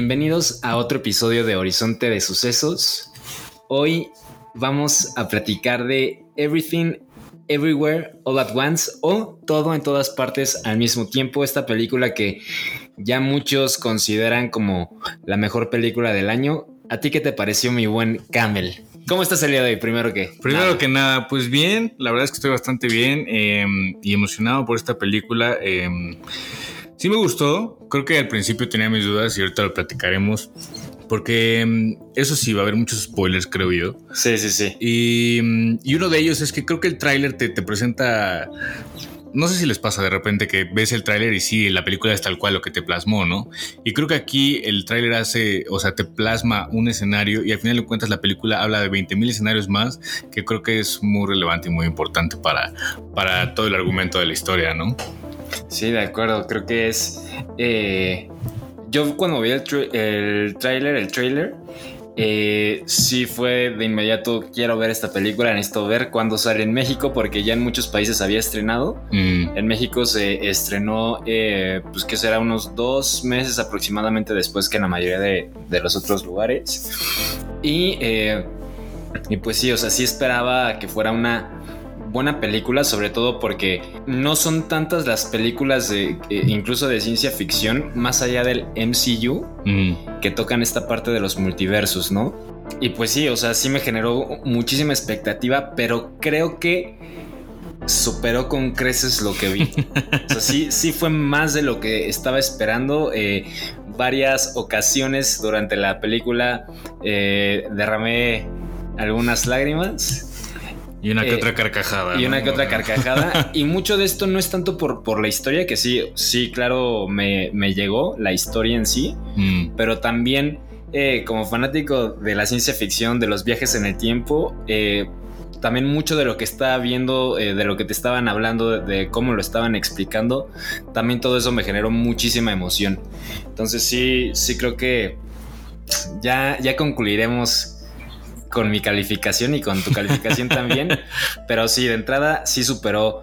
Bienvenidos a otro episodio de Horizonte de Sucesos. Hoy vamos a platicar de Everything, Everywhere, All at Once o Todo en todas partes al mismo tiempo. Esta película que ya muchos consideran como la mejor película del año. ¿A ti qué te pareció mi buen Camel? ¿Cómo estás el día de hoy? Primero que... Primero nada. que nada, pues bien, la verdad es que estoy bastante bien eh, y emocionado por esta película. eh, sí me gustó, creo que al principio tenía mis dudas y ahorita lo platicaremos. Porque mm, eso sí, va a haber muchos spoilers, creo yo. Sí, sí, sí. Y, mm, y uno de ellos es que creo que el tráiler te, te presenta... No sé si les pasa de repente que ves el tráiler y sí, la película es tal cual lo que te plasmó, ¿no? Y creo que aquí el tráiler hace, o sea, te plasma un escenario y al final de cuentas la película habla de 20.000 escenarios más que creo que es muy relevante y muy importante para, para todo el argumento de la historia, ¿no? Sí, de acuerdo. Creo que es. eh, yo cuando vi el, tra- el trailer, el trailer, eh, sí fue de inmediato. Quiero ver esta película. Necesito ver cuándo sale en México, porque ya en muchos países había estrenado. Mm, En México se estrenó, eh, pues que será unos dos meses aproximadamente después que en la mayoría de, de los otros lugares. Y, eh, y pues sí, o sea, sí esperaba que fuera una buena película, sobre todo porque no son tantas las películas de, eh, incluso de ciencia ficción, más allá del MCU, mm. que tocan esta parte de los multiversos, ¿no? Y pues sí, o sea, sí me generó muchísima expectativa, pero creo que superó con creces lo que vi. O sea, sí, sí fue más de lo que estaba esperando. Eh, varias ocasiones durante la película eh, derramé algunas lágrimas Y una que Eh, otra carcajada. y ¿no? una que otra carcajada. y mucho de esto no es tanto por, por la historia, que sí, sí, claro, me, me llegó la historia en sí, Mm, pero también eh, como fanático de la ciencia ficción, de los viajes en el tiempo, eh, también mucho de lo que estaba viendo, eh, de lo que te estaban hablando, de, de cómo lo estaban explicando, también todo eso me generó muchísima emoción. Entonces sí, sí creo que ya, ya concluiremos con mi calificación y con tu calificación también, pero sí, de entrada sí superó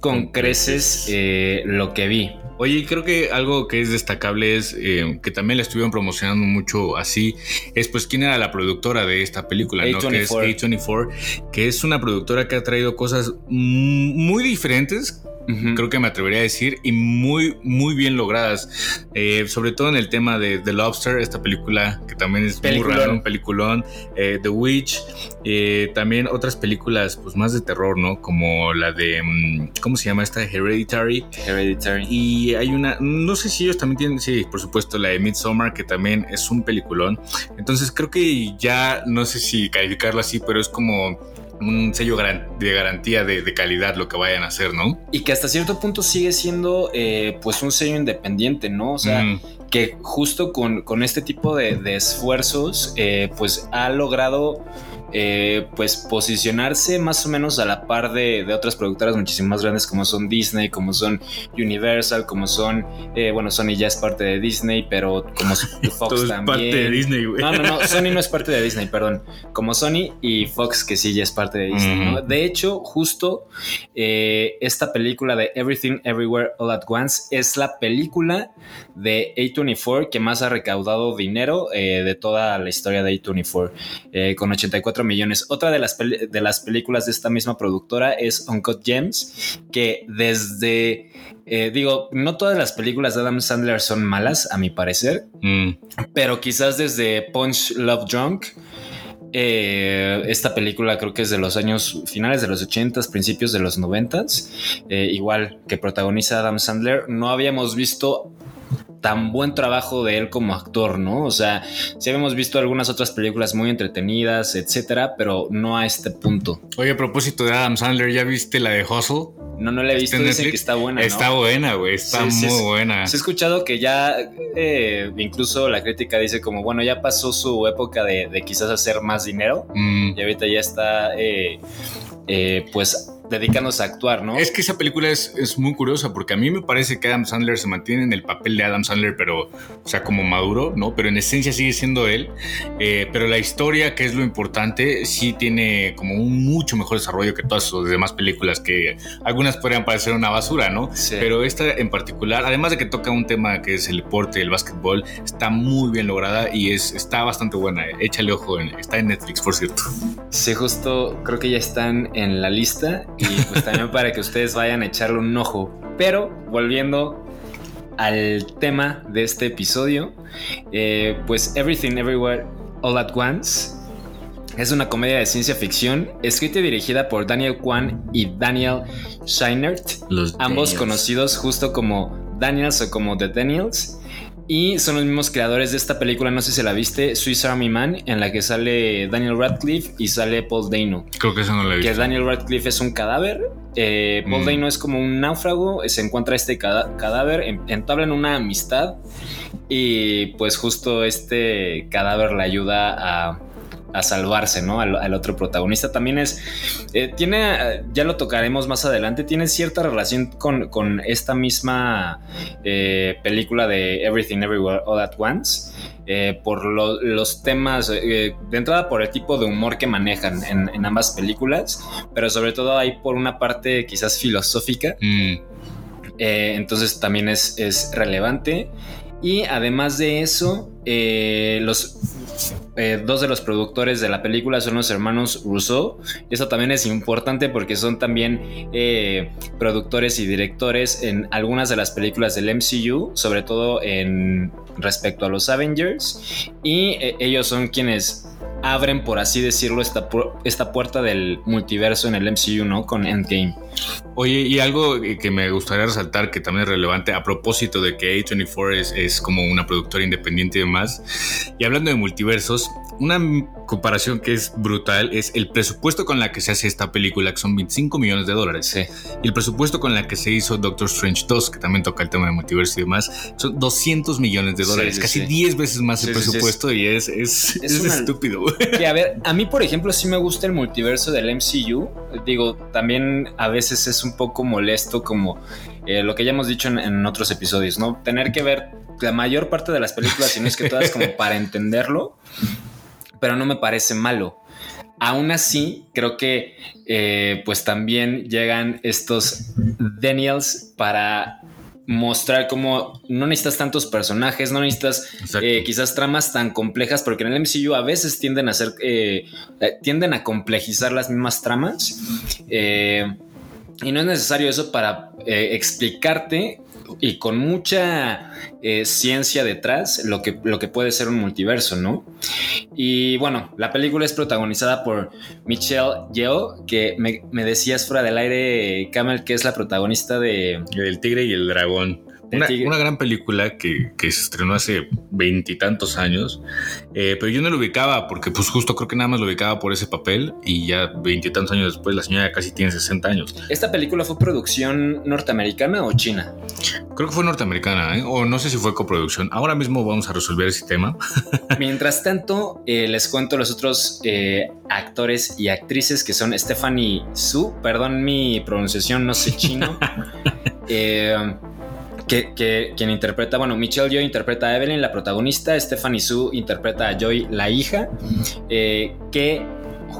con creces eh, lo que vi. Oye, creo que algo que es destacable es eh, que también la estuvieron promocionando mucho así, es pues quién era la productora de esta película, ¿no? Que es A24. A24, que es una productora que ha traído cosas muy diferentes, Creo que me atrevería a decir, y muy, muy bien logradas. Eh, sobre todo en el tema de The Lobster, esta película que también es Peliculón. muy raro, un peliculón. eh, The Witch, eh, también otras películas pues más de terror, ¿no? Como la de, mm, ¿cómo se llama esta? Hereditary. Hereditary. Y hay una, no sé si ellos también tienen, sí, por supuesto, la de Midsommar, que también es un peliculón. Entonces creo que ya, no sé si calificarlo así, pero es como un sello de garantía de, de calidad lo que vayan a hacer, ¿no? Y que hasta cierto punto sigue siendo eh, pues un sello independiente, ¿no? O sea, Mm, que justo con, con este tipo de, de esfuerzos eh, pues ha logrado eh, pues posicionarse más o menos a la par de, de otras productoras muchísimo más grandes como son Disney, como son Universal, como son, eh, bueno, Sony ya es parte de Disney, pero como Fox todo es también. parte de Disney, güey. No, no, no, Sony no es parte de Disney, perdón. Como Sony y Fox, que sí ya es parte de Disney. De hecho, justo eh, esta película de Everything Everywhere All at Once es la película de A24 que más ha recaudado dinero de toda la historia de A24, eh, con 84 millones. Otra de las, de las películas de esta misma productora es Uncut Gems, que desde... eh, digo, no todas las películas de Adam Sandler son malas, a mi parecer, Mm, pero quizás desde Punch Love Drunk. eh, esta película creo que es de los años finales de los 80s, principios de los 90s. eh, igual que protagoniza Adam Sandler. No habíamos visto tan buen trabajo de él como actor, ¿no? O sea, sí habíamos visto algunas otras películas muy entretenidas, etcétera, pero no a este punto. Oye, a propósito de Adam Sandler, ¿ya viste la de Hustle? No, no la he visto, ¿Está en dicen que está buena. ¿no? Está buena, güey. Está sí, muy sí. buena. Sí he escuchado que ya, eh, incluso la crítica dice como, bueno, ya pasó su época de, de quizás hacer más dinero Mm. y ahorita ya está, eh, eh, pues, dedicándose a actuar, ¿no? Es que esa película es, es muy curiosa porque a mí me parece que Adam Sandler se mantiene en el papel de Adam Sandler, pero, o sea, como maduro, ¿no? Pero en esencia sigue siendo él. Eh, pero la historia, que es lo importante, sí tiene como un mucho mejor desarrollo que todas sus demás películas, que algunas podrían parecer una basura, ¿no? Sí. Pero esta en particular, además de que toca un tema que es el deporte, el básquetbol, está muy bien lograda y es, está bastante buena. Échale ojo, en- está en Netflix, por cierto. Sí, justo creo que ya están en la lista y pues también para que ustedes vayan a echarle un ojo. Pero volviendo al tema de este episodio, eh, pues Everything Everywhere All at Once es una comedia de ciencia ficción escrita y dirigida por Daniel Kwan y Daniel Scheinert, Los ambos conocidos justo como Daniels o como The Daniels. Y son los mismos creadores de esta película, no sé si la viste, Swiss Army Man, en la que sale Daniel Radcliffe y sale Paul Dano. Creo que eso no lo he Que visto. Daniel Radcliffe es un cadáver, eh, Paul Mm. Dano es como un náufrago, se encuentra este cadáver, en- entablan una amistad y pues justo este cadáver le ayuda a, a salvarse, ¿no? Al, al otro protagonista. También es, eh, tiene, ya lo tocaremos más adelante, tiene cierta relación con, con esta misma eh, película de Everything Everywhere All at Once. eh, por lo- los temas, eh, de entrada por el tipo de humor que manejan en, en ambas películas, pero sobre todo hay por una parte quizás filosófica, Mm. eh, entonces también es, es relevante. Y además de eso, eh, los eh, dos de los productores de la película son los hermanos Rousseau. Eso también es importante porque son también eh, productores y directores en algunas de las películas del MCU, sobre todo en respecto a los Avengers. Y eh, ellos son quienes abren, por así decirlo, esta, esta puerta del multiverso en el MCU, ¿no? Con Endgame. Oye, y algo que me gustaría resaltar que también es relevante a propósito de que A24 es, es como una productora independiente y demás. Y hablando de multiversos, una comparación que es brutal es el presupuesto con la que se hace esta película, que son 25 millones de dólares. Sí. Y el presupuesto con la que se hizo Doctor Strange 2, que también toca el tema de multiverso y demás, son 200 millones de dólares, sí, casi sí. 10 veces más el presupuesto y es, es, Es es una- estúpido. Que a ver, a mí, por ejemplo, sí me gusta el multiverso del MCU. Digo, también a veces es un poco molesto, como eh, lo que ya hemos dicho en, en otros episodios, ¿no? Tener que ver la mayor parte de las películas, si no es que todas, como para entenderlo, pero no me parece malo. Aún así, creo que eh, pues también llegan estos Daniels para mostrar cómo no necesitas tantos personajes, no necesitas eh, quizás tramas tan complejas, porque en el MCU a veces tienden a ser, eh, tienden a complejizar las mismas tramas. eh, y no es necesario eso para eh, explicarte y con mucha eh, ciencia detrás lo que, lo que puede ser un multiverso, ¿no? Y bueno, la película es protagonizada por Michelle Yeoh, que me, me decías fuera del aire, Camel, que es la protagonista de... El tigre y el dragón. Una, gran película que, que se estrenó hace veintitantos años, eh, pero yo no lo ubicaba porque pues justo creo que nada más lo ubicaba por ese papel y ya veintitantos años después la señora casi tiene 60 años. ¿Esta película fue producción norteamericana o china? Creo que fue norteamericana, ¿eh? o no sé si fue coproducción. Ahora mismo vamos a resolver ese tema. Mientras tanto, eh, les cuento los otros actores y actrices que son Stephanie Su, perdón mi pronunciación, no sé chino, eh, que, que- quien interpreta, bueno, Michelle Yeoh interpreta a Evelyn, la protagonista, Stephanie Su interpreta a Joy, la hija, eh, que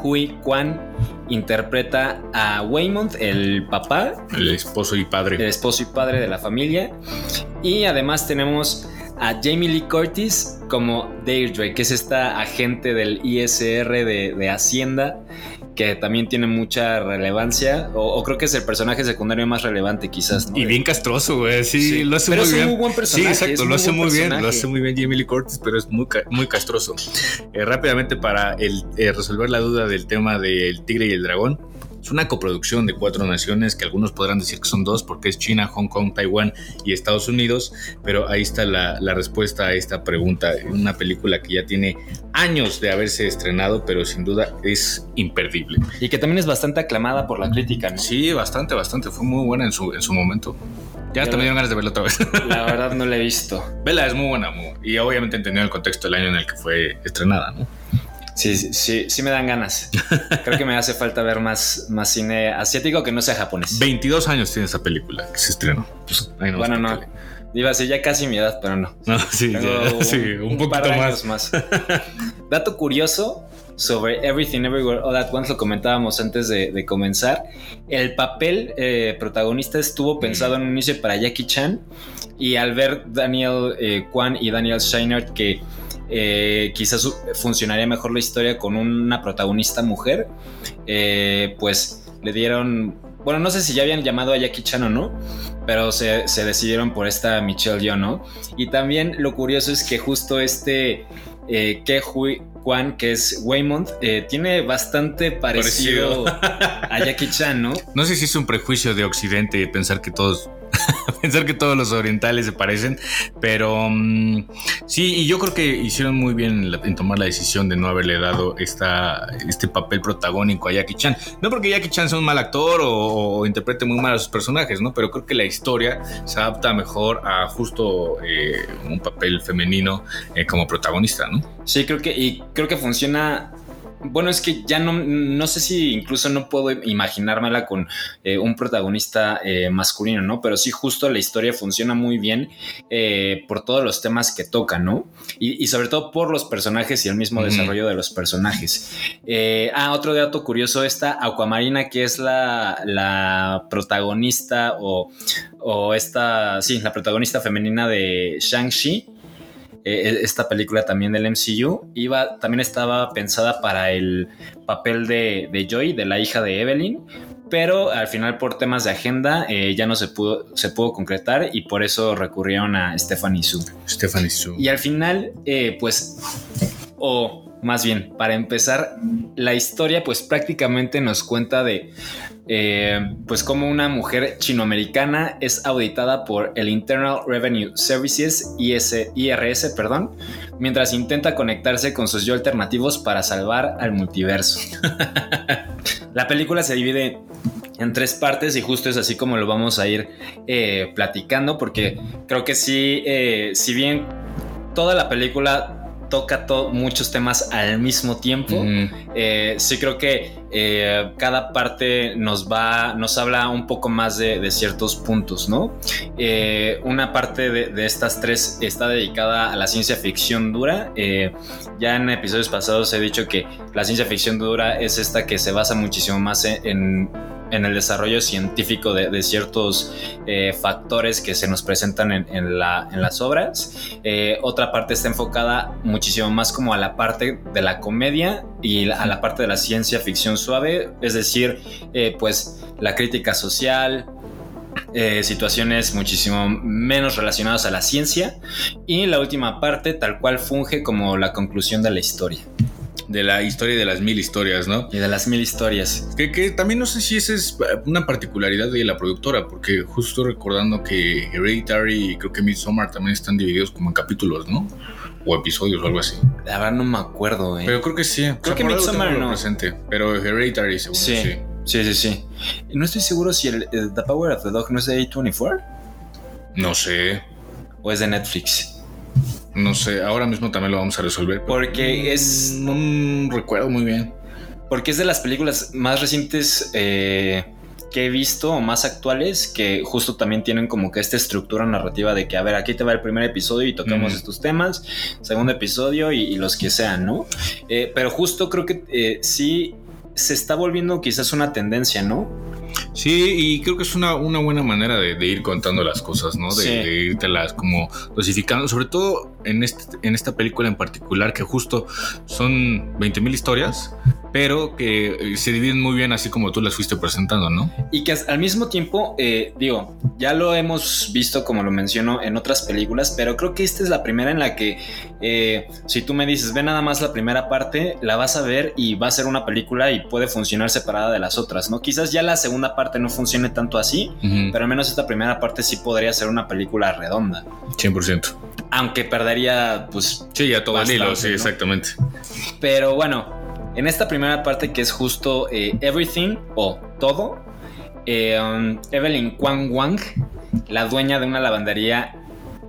Hui Kwan interpreta a Waymond, el papá, El esposo y padre. el esposo y padre de la familia. Y además tenemos a Jamie Lee Curtis como Deirdre, que es esta agente del ISR de, de Hacienda, que también tiene mucha relevancia, o, o creo que es el personaje secundario más relevante quizás. ¿no? Y bien castroso, güey. Sí, Sí, lo hace pero muy es un bien. muy buen personaje, Sí, exacto, un lo hace muy bien. Lo hace muy bien Jamie Lee Curtis, pero es muy, muy castroso. Eh, rápidamente, para el, eh, resolver la duda del tema del tigre y el dragón, Es una coproducción de cuatro naciones que algunos podrán decir que son dos porque es China, Hong Kong, Taiwán y Estados Unidos, pero ahí está la, la respuesta a esta pregunta. Una película que ya tiene años de haberse estrenado, pero sin duda es imperdible. Y que también es bastante aclamada por la crítica, ¿no? Sí, bastante, bastante. Fue muy buena en su, en su momento. Ya hasta me dieron ganas de verla otra vez. La verdad no la he visto. Vela es muy buena, muy- y obviamente entendiendo el contexto del año en el que fue estrenada, ¿no? Sí, sí, sí, me dan ganas. Creo que me hace falta ver más, más cine asiático que no sea japonés. 22 años tiene esa película que se estrenó. Pues, Bueno, no. Iba a decir ya casi mi edad, pero no. No, sí, ya, sí, un, poquito más. Dato curioso sobre Everything Everywhere All At Once, lo comentábamos antes de, de comenzar. El papel eh, protagonista estuvo pensado en un inicio para Jackie Chan y al ver Daniel eh, Kwan y Daniel Scheinert que eh, quizás su- funcionaría mejor la historia con una protagonista mujer, eh, pues le dieron... Bueno, no sé si ya habían llamado a Jackie Chan o no, pero se, se decidieron por esta Michelle Yeoh, ¿no? Y también lo curioso es que justo este eh, Ke Hui Kwan, que es Waymond, eh, tiene bastante parecido, a Jackie Chan, ¿no? No sé si es un prejuicio de Occidente pensar que todos pensar que todos los orientales se parecen, pero mm, sí, y yo creo que hicieron muy bien en, tomar la decisión de no haberle dado esta, este papel protagónico a Jackie Chan. No porque Jackie Chan sea un mal actor o, o interprete muy mal a sus personajes, ¿no? Pero creo que la historia se adapta mejor a justo eh, un papel femenino eh, como protagonista, ¿no? Sí, creo que, y creo que funciona. Bueno, es que ya no, no sé si incluso no puedo imaginármela con eh, un protagonista eh, masculino, ¿no? Pero sí, justo la historia funciona muy bien eh, por todos los temas que toca, ¿no? Y, y sobre todo por los personajes y el mismo desarrollo de los personajes. Ah, otro dato curioso, esta Aquamarina, que es la, la protagonista o, o esta, sí, la protagonista femenina de Shang-Chi eh, esta película también del MCU, iba, también estaba pensada para el papel de, de Joy, de la hija de Evelyn, pero al final por temas de agenda eh, ya no se pudo, se pudo concretar y por eso recurrieron a Stephanie Su. Stephanie Su. Y al final, eh, pues, o más bien, para empezar, la historia pues prácticamente nos cuenta de, eh, pues como una mujer chinoamericana es auditada por el Internal Revenue Services, IRS, perdón, mientras intenta conectarse con sus yo alternativos para salvar al multiverso. la película se divide en tres partes y justo es así como lo vamos a ir eh, platicando porque creo que sí, eh, si bien toda la película toca to- muchos temas al mismo tiempo, eh, sí creo que eh, cada parte nos va, nos habla un poco más de, de ciertos puntos, ¿no? Eh, una parte de, de estas tres está dedicada a la ciencia ficción dura. Ya en episodios pasados he dicho que la ciencia ficción dura es esta que se basa muchísimo más en, en- en el desarrollo científico de, ciertos eh, factores que se nos presentan en, en la- en las obras. Eh, otra parte está enfocada muchísimo más como a la parte de la comedia y a la parte de la ciencia ficción suave, es decir, eh, pues la crítica social, situaciones muchísimo menos relacionadas a la ciencia y la última parte tal cual funge como la conclusión de la historia De la historia de las mil historias, ¿no? y de las mil historias. Que, que también no sé si esa es una particularidad de la productora, porque justo recordando que Hereditary y creo que Midsommar también están divididos como en capítulos, ¿no? O episodios o algo así. La verdad no me acuerdo, eh. Pero creo que sí. Creo que por algo Midsommar no. presente, pero Hereditary seguro sí. Sí, sí, sí, sí. No estoy seguro si el, el The Power of the Dog no es de A24 No sé, o es de Netflix. No sé. Ahora mismo también lo vamos a resolver. Porque es No recuerdo muy bien. Porque es de las películas más recientes eh, que he visto o más actuales que justo también tienen como que esta estructura narrativa de que, a ver, aquí te va el primer episodio y tocamos Mm. estos temas, segundo episodio y, y los que sean, ¿no? Eh, pero justo creo que eh, sí se está volviendo quizás una tendencia, ¿no? Sí, y creo que es una, una buena manera de, de ir contando las cosas, ¿no? De, Sí. de irtelas como dosificando, sobre todo en, este, en esta película en particular, que justo son 20.000 historias, pero que eh, se dividen muy bien así como tú las fuiste presentando, ¿no? Y que al mismo tiempo, eh, digo, ya lo hemos visto como lo menciono en otras películas, pero creo que esta es la primera en la que eh, si tú me dices, ve nada más la primera parte, la vas a ver y va a ser una película y puede funcionar separada de las otras, ¿no? Quizás ya la segunda parte no funcione tanto así, pero al menos esta primera parte sí podría ser una película redonda. 100%. Aunque perdería, pues, Sí, ya todo el hilo, sí, ¿no? exactamente. Pero bueno, en esta primera parte que es justo eh, Everything o Todo, eh, um, Evelyn Kwang Wang, la dueña de una lavandería,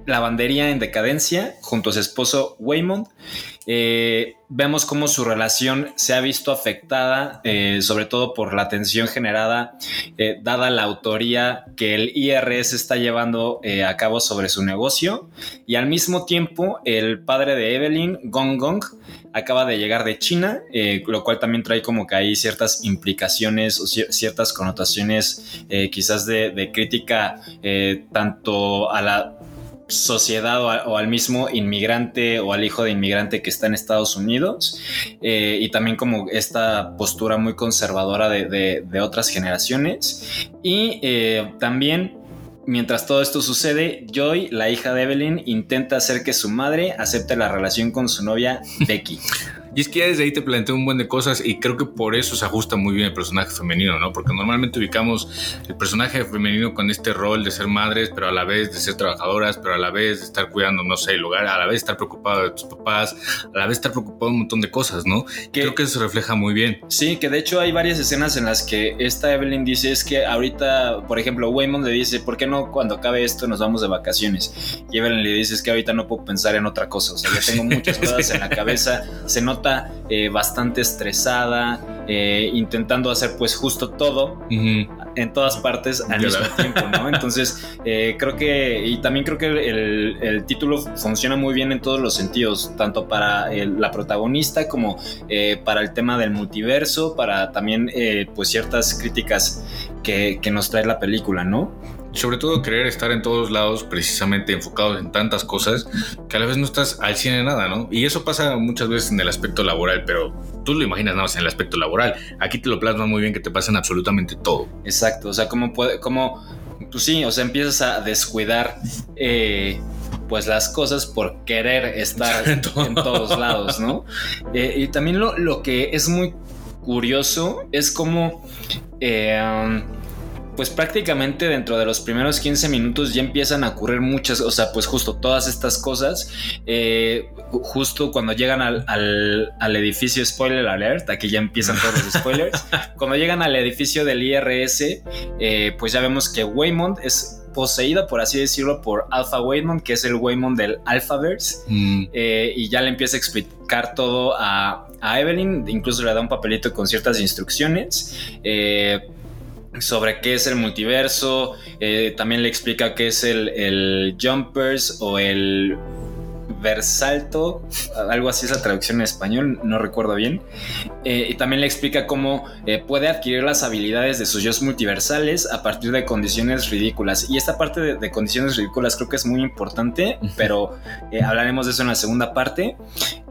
lavandería en decadencia, junto a su esposo Waymond, eh, vemos cómo su relación se ha visto afectada, eh, sobre todo por la tensión generada, eh, dada la autoría que el IRS está llevando a cabo sobre su negocio. Y al mismo tiempo, el padre de Evelyn, Gong Gong, acaba de llegar de China, lo cual también trae como que hay ciertas implicaciones o cier- ciertas connotaciones quizás de, crítica tanto a la sociedad o, o al mismo inmigrante o al hijo de inmigrante que está en Estados Unidos eh, y también como esta postura muy conservadora de otras generaciones y eh, también Mientras todo esto sucede, Joy, la hija de Evelyn, intenta hacer que su madre acepte la relación con su novia Becky. Y es que ya desde ahí te planteo un buen de cosas y creo que por eso se ajusta muy bien el personaje femenino, ¿no? Porque normalmente ubicamos el personaje femenino con este rol de ser madres, pero a la vez de ser trabajadoras, pero a la vez de estar cuidando, no sé, el lugar, a la vez estar preocupado de tus papás, a la vez estar preocupado de un montón de cosas, ¿no? Que- Creo que eso se refleja muy bien. Sí, que de hecho hay varias escenas en las que esta Evelyn dice es que ahorita, por ejemplo, Waymond le dice, ¿por qué no cuando acabe esto nos vamos de vacaciones? Y Evelyn le dice es que ahorita no puedo pensar en otra cosa, o sea, ya tengo muchas cosas en la cabeza, se nota eh, bastante estresada, eh, intentando hacer pues justo todo en todas partes al mismo tiempo, ¿no? Entonces, eh, creo que, y también creo que el, título funciona muy bien en todos los sentidos, tanto para el- la protagonista como para el tema del multiverso, para también, pues, ciertas críticas que, que nos trae la película, ¿no? Sobre todo querer estar en todos lados, precisamente enfocados en tantas cosas, que a la vez no estás al 100 en nada, ¿no? Y eso pasa muchas veces en el aspecto laboral, pero tú lo imaginas nada más en el aspecto laboral. Aquí te lo plasma muy bien que te pasan absolutamente todo. Exacto, o sea, como puede, como, pues sí, o sea, empiezas a descuidar, eh, pues las cosas por querer estar En todo. en todos lados, ¿no? Eh, y también lo, lo que es muy curioso es como, eh, pues prácticamente dentro de los primeros 15 minutos ya empiezan a ocurrir muchas, o sea, pues justo todas estas cosas, eh, ju- justo cuando llegan al, al- al edificio, spoiler alert, aquí ya empiezan todos los spoilers, cuando llegan al edificio del IRS, eh, pues ya vemos que Waymond es poseída, por así decirlo, por Alpha Waymond, que es el Waymond del Alphaverse, Mm, eh, y ya le empieza a explicar todo a, a Evelyn, incluso le da un papelito con ciertas instrucciones. eh, sobre qué es el multiverso, eh, también le explica qué es el, el Jumpers o el Versalto, algo así es la traducción en español, no recuerdo bien. Eh, y también le explica cómo eh, puede adquirir las habilidades de sus yo multiversales a partir de condiciones ridículas. Y esta parte de, de condiciones ridículas creo que es muy importante, pero eh, hablaremos de eso en la segunda parte.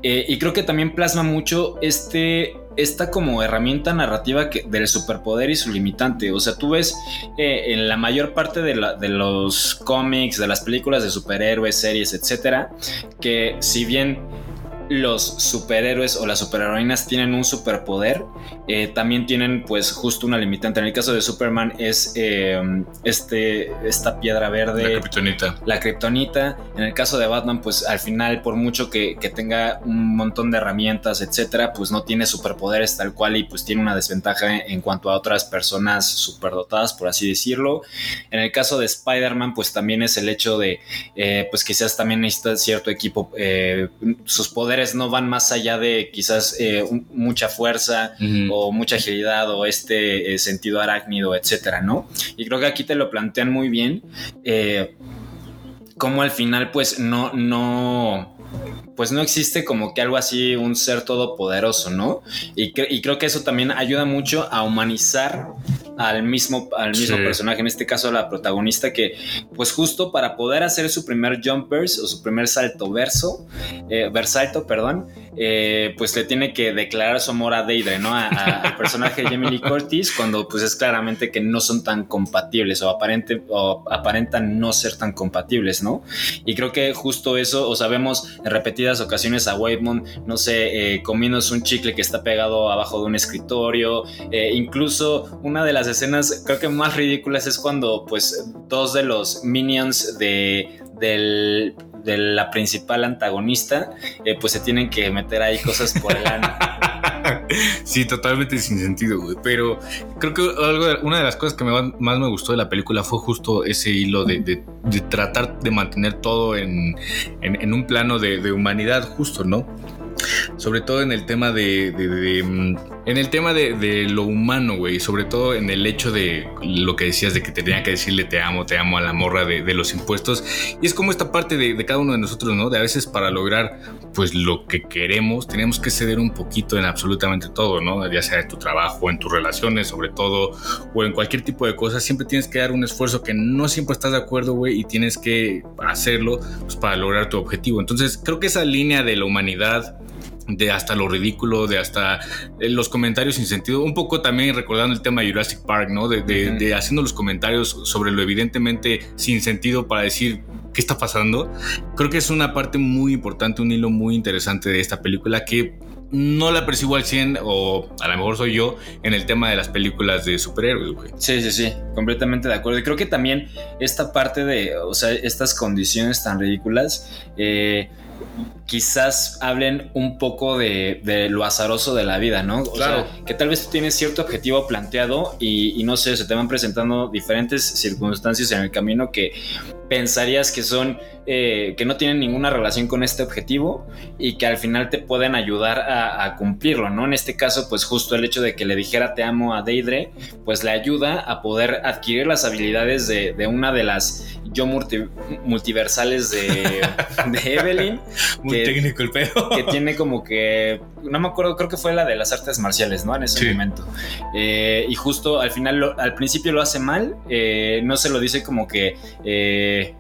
Y creo que también plasma mucho este, esta como herramienta narrativa del superpoder y su limitante. O sea, tú ves eh, en la mayor parte de, de los cómics, de las películas de superhéroes, series, etcétera, que si bien los superhéroes o las superheroínas tienen un superpoder, eh, también tienen pues justo una limitante. En el caso de Superman es eh, este, esta piedra verde la criptonita. la kriptonita. En el caso de Batman, pues al final, por mucho que, que tenga un montón de herramientas, etcétera, pues no tiene superpoderes tal cual y pues tiene una desventaja en, cuanto a otras personas superdotadas, por así decirlo. En el caso de Spider-Man, pues también es el hecho de, eh, pues quizás también necesita cierto equipo, sus poderes no van más allá de quizás eh, un- mucha fuerza o mucha agilidad o este eh, sentido arácnido, etcétera, ¿no? Y creo que aquí te lo plantean muy bien. eh, como al final, pues no, no, pues no existe como que algo así, un ser todopoderoso, ¿no? Y, cre- y creo que eso también ayuda mucho a humanizar al mismo, al mismo Sí. personaje, en este caso la protagonista, que pues justo para poder hacer su primer jumpers o su primer salto verso, eh, versalto, perdón, eh, pues le tiene que declarar su amor a Deidre, ¿no? A- a- al personaje de Jamie Lee Curtis, cuando pues es claramente que no son tan compatibles o, aparente, o aparentan no ser tan compatibles, ¿no? Y creo que justo eso, o vemos en ocasiones a Waymond, no sé, eh, comiéndose un chicle que está pegado abajo de un escritorio, eh, incluso una de las escenas creo que más ridículas es cuando pues dos de los minions de, de la principal antagonista eh, pues se tienen que meter ahí cosas por el ano. Sí, totalmente sin sentido, güey. Pero creo que algo una de las cosas que más me gustó de la película fue justo ese hilo de, tratar de mantener todo en, en- un plano de humanidad justo, ¿no? Sobre todo en el tema de. de- mm, en el tema de, lo humano, güey. Sobre todo en el hecho de lo que decías de que tenía que decirle te amo, te amo a la morra de, los impuestos. Y es como esta parte de, de cada uno de nosotros, ¿no? De a veces para lograr pues lo que queremos, tenemos que ceder un poquito en absolutamente todo, ¿no? Ya sea en tu trabajo, en tus relaciones, sobre todo, o en cualquier tipo de cosas, siempre tienes que dar un esfuerzo que no siempre estás de acuerdo, güey, y tienes que hacerlo pues, para lograr tu objetivo. Entonces, creo que esa línea de la humanidad de hasta lo ridículo, de hasta eh, los comentarios sin sentido, un poco también recordando el tema de Jurassic Park, ¿no? De, de- haciendo los comentarios sobre lo evidentemente sin sentido para decir qué está pasando. Creo que es una parte muy importante, un hilo muy interesante de esta película que no la percibo al 100 o a lo mejor soy yo en el tema de las películas de superhéroes, güey. Sí, sí, sí, completamente de acuerdo. Y creo que también esta parte de, o sea, estas condiciones tan ridículas, eh, quizás hablen un poco de, de lo azaroso de la vida, ¿no? O Claro. sea, que tal vez tú tienes cierto objetivo planteado y, y no sé, se te van presentando diferentes circunstancias en el camino que pensarías que son, eh, que no tienen ninguna relación con este objetivo y que al final te pueden ayudar a, a cumplirlo, ¿no? En este caso, pues justo el hecho de que le dijera te amo a Deidre, pues le ayuda a poder adquirir las habilidades de, de una de las yo multi- multiversales de, de Evelyn, Muy Que- técnico el pedo. que tiene como que, no me acuerdo, creo que fue la de las artes marciales, ¿no? En ese Sí. momento. Eh, y justo al final, lo- al principio lo hace mal, eh, no se lo dice como que... Eh,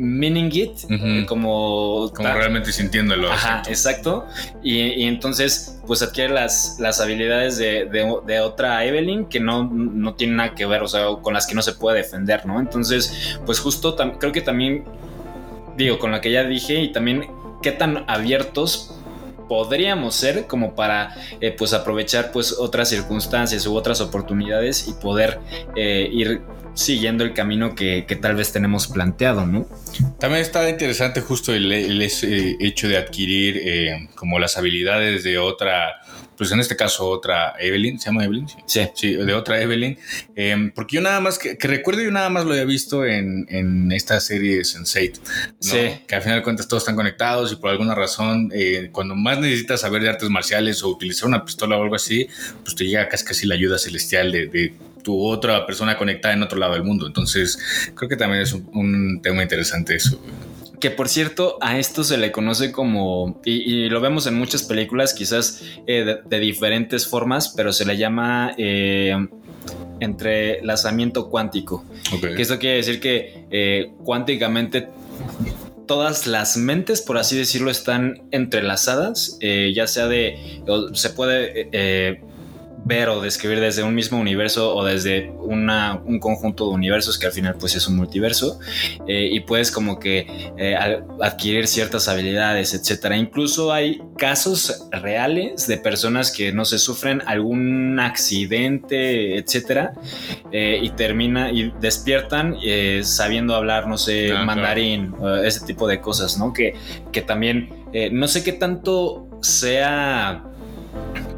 meaning it, eh, como, Como realmente sintiéndolo. Ajá, exacto. Y, y entonces, pues adquiere las, las habilidades de, de- de otra Evelyn que no, no tiene nada que ver, o sea, con las que no se puede defender, ¿no? Entonces, pues justo creo que también, digo, con la que ya dije, y también qué tan abiertos podríamos ser como para eh, pues aprovechar pues otras circunstancias u otras oportunidades y poder eh, ir siguiendo el camino que, que tal vez tenemos planteado, ¿no? También está interesante justo el, ese hecho de adquirir eh, como las habilidades de otra, pues en este caso otra Evelyn, ¿se llama Evelyn? Sí. Sí. Sí, de otra Evelyn. Eh, porque yo nada más, que, que recuerdo, yo nada más lo había visto en, en esta serie Sense8. ¿no? Sí. Que al final de cuentas todos están conectados y por alguna razón, eh, cuando más necesitas saber de artes marciales o utilizar una pistola o algo así, pues te llega casi casi la ayuda celestial de, de tu otra persona conectada en otro lado del mundo. Entonces, creo que también es un, un tema interesante eso. Que por cierto, a esto se le conoce como, y, y lo vemos en muchas películas, quizás eh, de, de diferentes formas, pero se le llama eh, entrelazamiento cuántico. Ok. Que esto quiere decir que eh, cuánticamente todas las mentes, por así decirlo, están entrelazadas, eh, ya sea de, se puede ver o describir desde un mismo universo o desde una- un conjunto de universos que al final pues es un multiverso eh, y puedes como que eh, adquirir ciertas habilidades, etcétera. Incluso hay casos reales de personas que no se sufren algún accidente, etcétera, eh, y termina y despiertan sabiendo hablar, no sé, Ah, mandarín, ese tipo de cosas, ¿no? Que, que también no sé qué tanto sea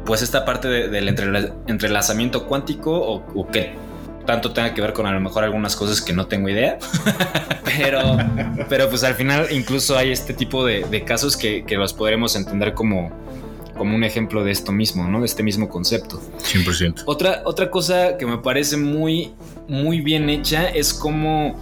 pues esta parte de- del entrela- entrelazamiento cuántico o, o que tanto tenga que ver con a lo mejor algunas cosas que no tengo idea. pero, pero pues al final incluso hay este tipo de, de casos que, que los podremos entender como, como un ejemplo de esto mismo, ¿no? De este mismo concepto. 100%. Otra, otra cosa que me parece muy, muy bien hecha es como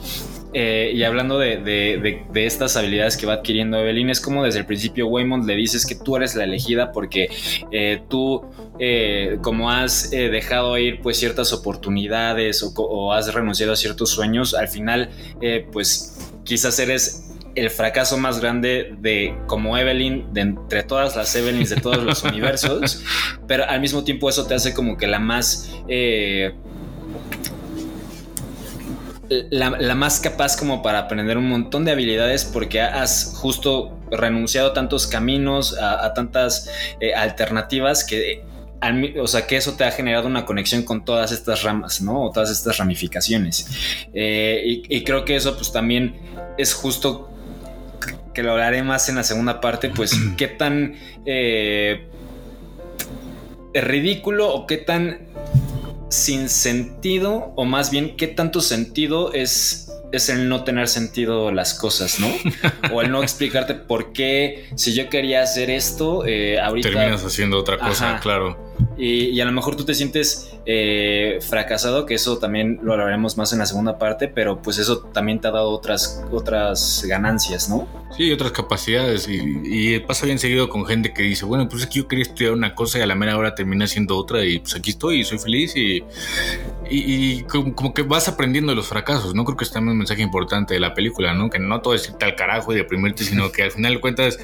eh, y hablando de, de- de- de estas habilidades que va adquiriendo Evelyn, es como desde el principio Waymond le dices que tú eres la elegida porque eh, tú, eh, como has dejado ir pues ciertas oportunidades o, has renunciado a ciertos sueños, al final pues quizás eres el fracaso más grande de como Evelyn, de entre todas las Evelyns de todos los universos, pero al mismo tiempo eso te hace como que la más... eh, la, la más capaz como para aprender un montón de habilidades porque has justo renunciado a tantos caminos, a, a tantas eh, alternativas que, al o sea, que eso te ha generado una conexión con todas estas ramas, ¿no? O todas estas ramificaciones. Eh, y, y creo que eso pues también es justo que lo hablaré más en la segunda parte, pues qué tan eh, ridículo o qué tan sin sentido, o más bien qué tanto sentido es, es el no tener sentido las cosas, ¿no? o el no explicarte por qué, si yo quería hacer esto, eh, ahorita... Terminas haciendo otra cosa, Ajá. claro. Y, y a lo mejor tú te sientes eh, fracasado, que eso también lo hablaremos más en la segunda parte, pero pues eso también te ha dado otras, otras ganancias, ¿no? Sí, otras capacidades. Y, y pasa bien seguido con gente que dice, bueno, pues es que yo quería estudiar una cosa y a la mera hora termina siendo otra y pues aquí estoy y soy feliz y, y como, como que vas aprendiendo de los fracasos, ¿no? Creo que es también un mensaje importante de la película, ¿no? Que no todo es irte al carajo y deprimirte, sino que al final de cuentas,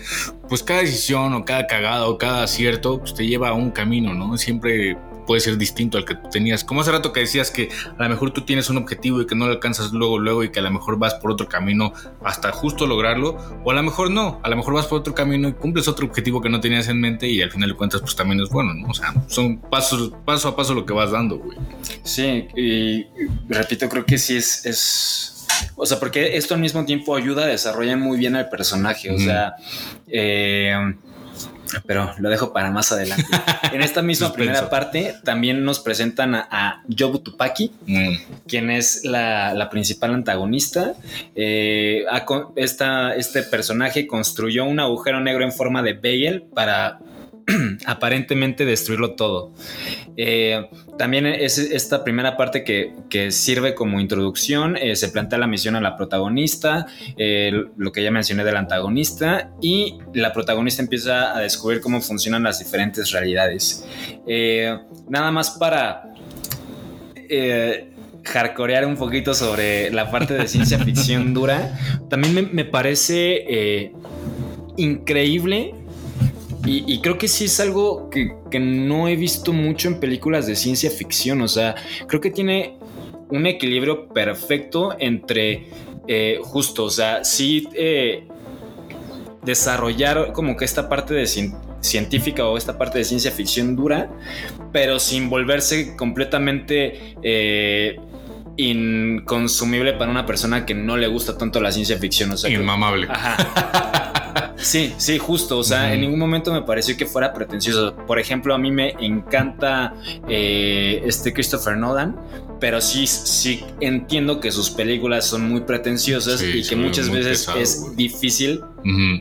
pues cada decisión o cada cagada o cada acierto pues te lleva a un camino, ¿no? Siempre puede ser distinto al que tú tenías. Como hace rato que decías que a lo mejor tú tienes un objetivo y que no lo alcanzas luego, luego y que a lo mejor vas por otro camino hasta justo lograrlo, o a lo mejor no, a lo mejor vas por otro camino y cumples otro objetivo que no tenías en mente y al final de cuentas pues también es bueno, ¿no? O sea, son pasos, paso a paso lo que vas dando, güey. Sí, y repito, creo que sí es, es. O sea, porque esto al mismo tiempo ayuda a desarrollar muy bien al personaje. O sea, eh, pero lo dejo para más adelante. En esta misma primera parte también nos presentan a, a Jobu Tupaki, Mm. quien es la, la principal antagonista. Eh, esta- este personaje construyó un agujero negro en forma de bagel para aparentemente destruirlo todo. Eh, también es esta primera parte que, sirve como introducción, eh, se plantea la misión a la protagonista, eh, lo que ya mencioné del antagonista, y la protagonista empieza a descubrir cómo funcionan las diferentes realidades. Nada más para... hardcorear un poquito sobre la parte de ciencia ficción dura, también me, parece increíble y, y creo que sí es algo que, que no he visto mucho en películas de ciencia ficción. O sea, creo que tiene un equilibrio perfecto entre eh, justo, o sea, sí eh, desarrollar como que esta parte de cien- científica o esta parte de ciencia ficción dura, pero sin volverse completamente eh, inconsumible para una persona que no le gusta tanto la ciencia ficción. O sea, que- Inmamable. Ajá. Sí, sí, justo. O sea, en ningún momento me pareció que fuera pretencioso. Por ejemplo, a mí me encanta eh, este Christopher Nolan, pero sí, sí entiendo que sus películas son muy pretenciosas Sí, y que muchas veces pesado, es difícil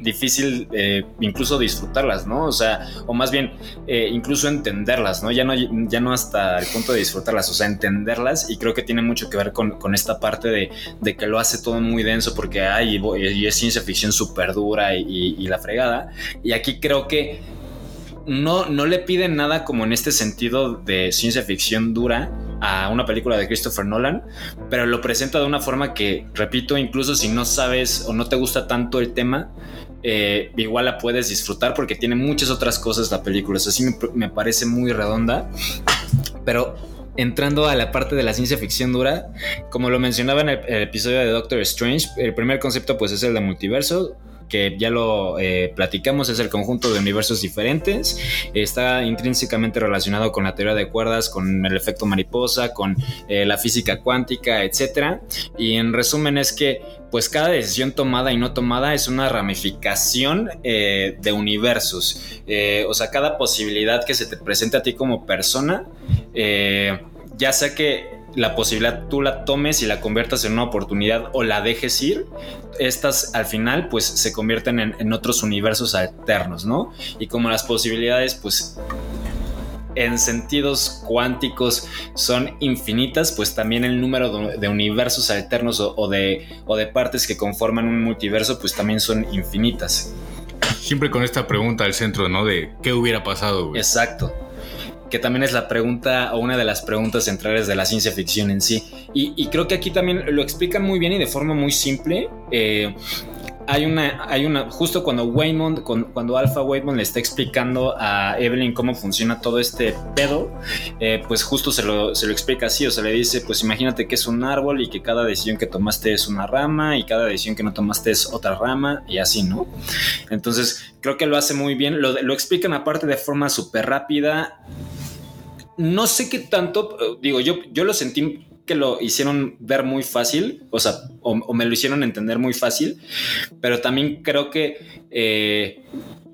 difícil eh, incluso disfrutarlas, ¿no? O sea, o más bien eh, incluso entenderlas, ¿no? Ya no, ya no hasta el punto de disfrutarlas, o sea, entenderlas y creo que tiene mucho que ver con, con esta parte de, de que lo hace todo muy denso porque hay y es ciencia ficción súper dura y, y- y la fregada. Y aquí creo que no, no le piden nada como en este sentido de ciencia ficción dura a una película de Christopher Nolan, pero lo presenta de una forma que, repito, incluso si no sabes o no te gusta tanto el tema, eh, igual la puedes disfrutar porque tiene muchas otras cosas la película. O sea, sí me, me parece muy redonda, pero entrando a la parte de la ciencia ficción dura, como lo mencionaba en el, el episodio de Doctor Strange, el primer concepto pues es el de multiverso que ya lo eh, platicamos, es el conjunto de universos diferentes, está intrínsecamente relacionado con la teoría de cuerdas, con el efecto mariposa, con eh, la física cuántica, etc. Y en resumen es que pues cada decisión tomada y no tomada es una ramificación eh, de universos, o sea, cada posibilidad que se te presente a ti como persona, ya sea que la posibilidad tú la tomes y la conviertas en una oportunidad o la dejes ir, estas al final pues se convierten en, en otros universos alternos, ¿no? Y como las posibilidades pues en sentidos cuánticos son infinitas, pues también el número de, universos alternos o, o de, o de partes que conforman un multiverso, pues también son infinitas. Siempre con esta pregunta al centro, ¿no? De qué hubiera pasado, güey. Exacto. Que también es la pregunta o una de las preguntas centrales de la ciencia ficción en sí. Y, creo que aquí también lo explican muy bien y de forma muy simple. Eh, hay una, hay una, justo cuando Waymond, cuando Alpha Waymond le está explicando a Evelyn cómo funciona todo este pedo, eh, pues justo se lo, se lo explica así, o sea, le dice, pues imagínate que es un árbol y que cada decisión que tomaste es una rama y cada decisión que no tomaste es otra rama y así, ¿no? Entonces, creo que lo hace muy bien, lo, lo explican aparte de forma súper rápida. No sé qué tanto, eh, digo, yo, yo lo sentí que lo hicieron ver muy fácil, o sea, o, me lo hicieron entender muy fácil, pero también creo que, eh,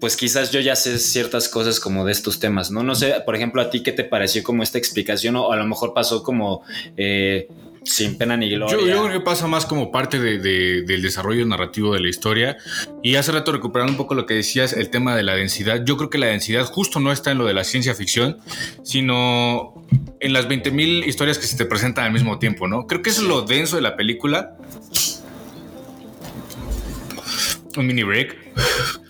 pues quizás yo ya sé ciertas cosas como de estos temas, ¿no? No sé, por ejemplo, a ti qué te pareció como esta explicación o a lo mejor pasó como eh, sin pena ni gloria. Yo, creo que pasa más como parte de- de- del desarrollo narrativo de la historia. Y hace rato recuperando un poco lo que decías, el tema de la densidad. Yo creo que la densidad justo no está en lo de la ciencia ficción, sino en las 20.000 historias que se te presentan al mismo tiempo, ¿no? Creo que eso es lo denso de la película. Un mini break.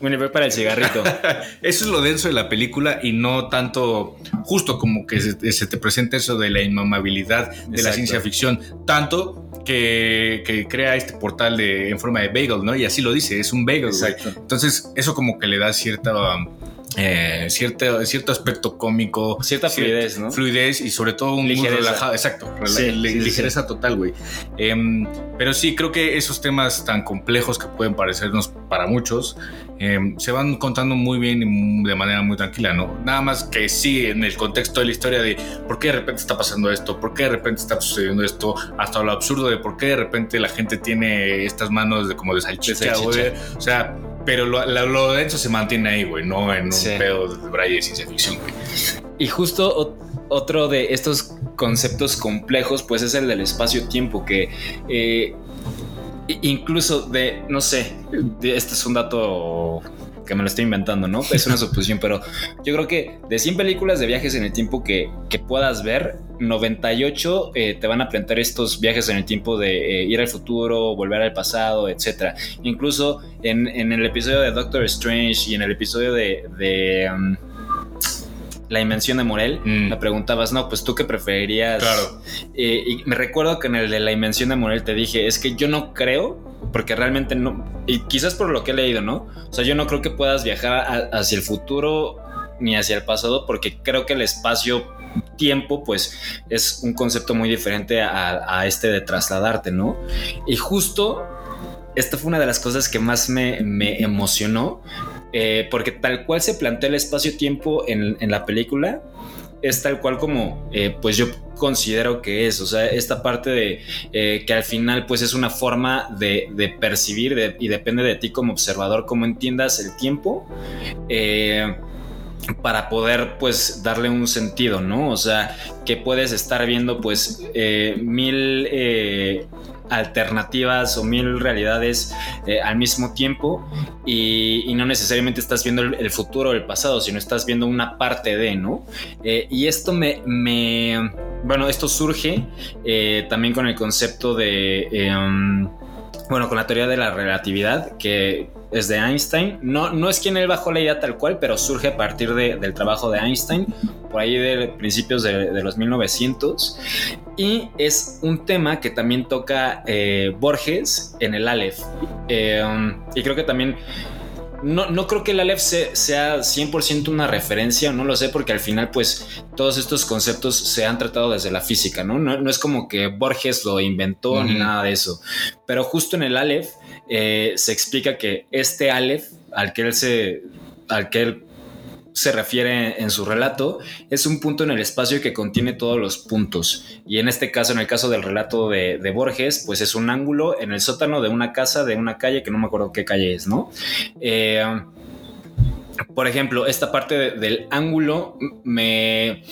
Bueno, y voy para el cigarrito. Eso es lo denso de la película y no tanto justo como que se, se te presenta eso de la inmamabilidad de la ciencia ficción. Tanto que, que crea este portal de, en forma de bagel, ¿no? Y así lo dice, es un bagel. Entonces, eso como que le da cierta. um, eh, cierto, cierto aspecto cómico, Cierta cier- fluidez, ¿no? Fluidez y sobre todo un muy Ligereza. relajado, exacto, rela- Sí, li- sí, sí, ligereza total, güey. Em, pero sí, creo que esos temas tan complejos que pueden parecernos para muchos em, se van contando muy bien y de manera muy tranquila, ¿no? Nada más que sí, en el contexto de la historia de por qué de repente está pasando esto, por qué de repente está sucediendo esto, hasta lo absurdo de por qué de repente la gente tiene estas manos de como de salchicha, De salchicha. güey. O sea, pero lo, lo, lo denso se mantiene ahí, güey, no en un Sí. pedo de braille de ciencia ficción, güey. Y justo o- otro de estos conceptos complejos, pues es el del espacio-tiempo, que eh, incluso de, no sé, de- este es un dato que me lo estoy inventando, ¿no? Es una suposición, pero yo creo que de 100 películas de viajes en el tiempo que, que puedas ver, 98 eh, te van a plantear estos viajes en el tiempo de eh, ir al futuro, volver al pasado, etcétera. Incluso en, en el episodio de Doctor Strange y en el episodio de... de, um, la invención de Morel, Mm. me preguntabas, no, pues tú qué preferirías. Claro. Eh, y me recuerdo que en el de la invención de Morel te dije, es que yo no creo, porque realmente no, y quizás por lo que he leído, ¿no? O sea, yo no creo que puedas viajar hacia el futuro ni hacia el pasado, porque creo que el espacio tiempo pues es un concepto muy diferente a, a este de trasladarte, ¿no? Y justo esta fue una de las cosas que más me, me emocionó, eh, porque tal cual se plantea el espacio-tiempo en, en la película, es tal cual como eh, pues yo considero que es, o sea, esta parte de eh, que al final pues es una forma de, de percibir y depende de ti como observador cómo entiendas el tiempo. eh, para poder pues darle un sentido, ¿no? O sea, que puedes estar viendo pues mil alternativas o mil realidades eh, al mismo tiempo y, no necesariamente estás viendo el, el futuro o el pasado, sino estás viendo una parte de, ¿no? Eh, y esto me, me- bueno, esto surge eh, también con el concepto de, em, bueno, con la teoría de la relatividad, que es de Einstein. No, no es quien él bajó la idea tal cual, pero surge a partir de- del trabajo de Einstein, por ahí de principios de, de los 1900. Y es un tema que también toca eh, Borges en el Aleph. Eh, y creo que también no, no creo que el Aleph se- sea 100% una referencia, no lo sé, porque al final, pues, todos estos conceptos se han tratado desde la física, ¿no? No, no es como que Borges lo inventó ni nada de eso. Pero justo en el Aleph eh, se explica que este Aleph, al que él se. al que él se refiere en su relato, es un punto en el espacio que contiene todos los puntos. Y en este caso, en el caso del relato de, de Borges, pues es un ángulo en el sótano de una casa, de una calle, que no me acuerdo qué calle es, ¿no? Eh, por ejemplo, esta parte de- del ángulo me...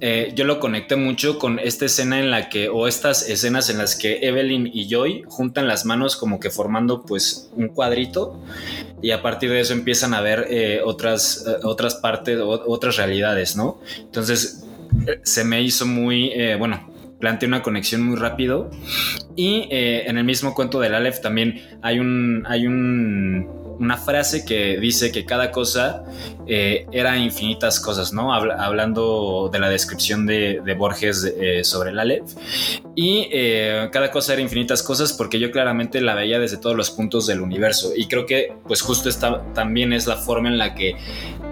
eh, yo lo conecté mucho con esta escena en la que, o estas escenas en las que Evelyn y Joy juntan las manos como que formando pues un cuadrito. y a partir de eso empiezan a ver eh, otras, eh, otras partes, otras realidades, ¿no? Entonces se me hizo muy, bueno, planteé una conexión muy rápido y en el mismo cuento del Aleph también hay un, hay un una frase que dice que cada cosa eh, era infinitas cosas, ¿no? Habla- hablando de la descripción de, de Borges eh, sobre el Aleph. Y eh, cada cosa era infinitas cosas porque yo claramente la veía desde todos los puntos del universo. Y creo que pues justo esta también es la forma en la que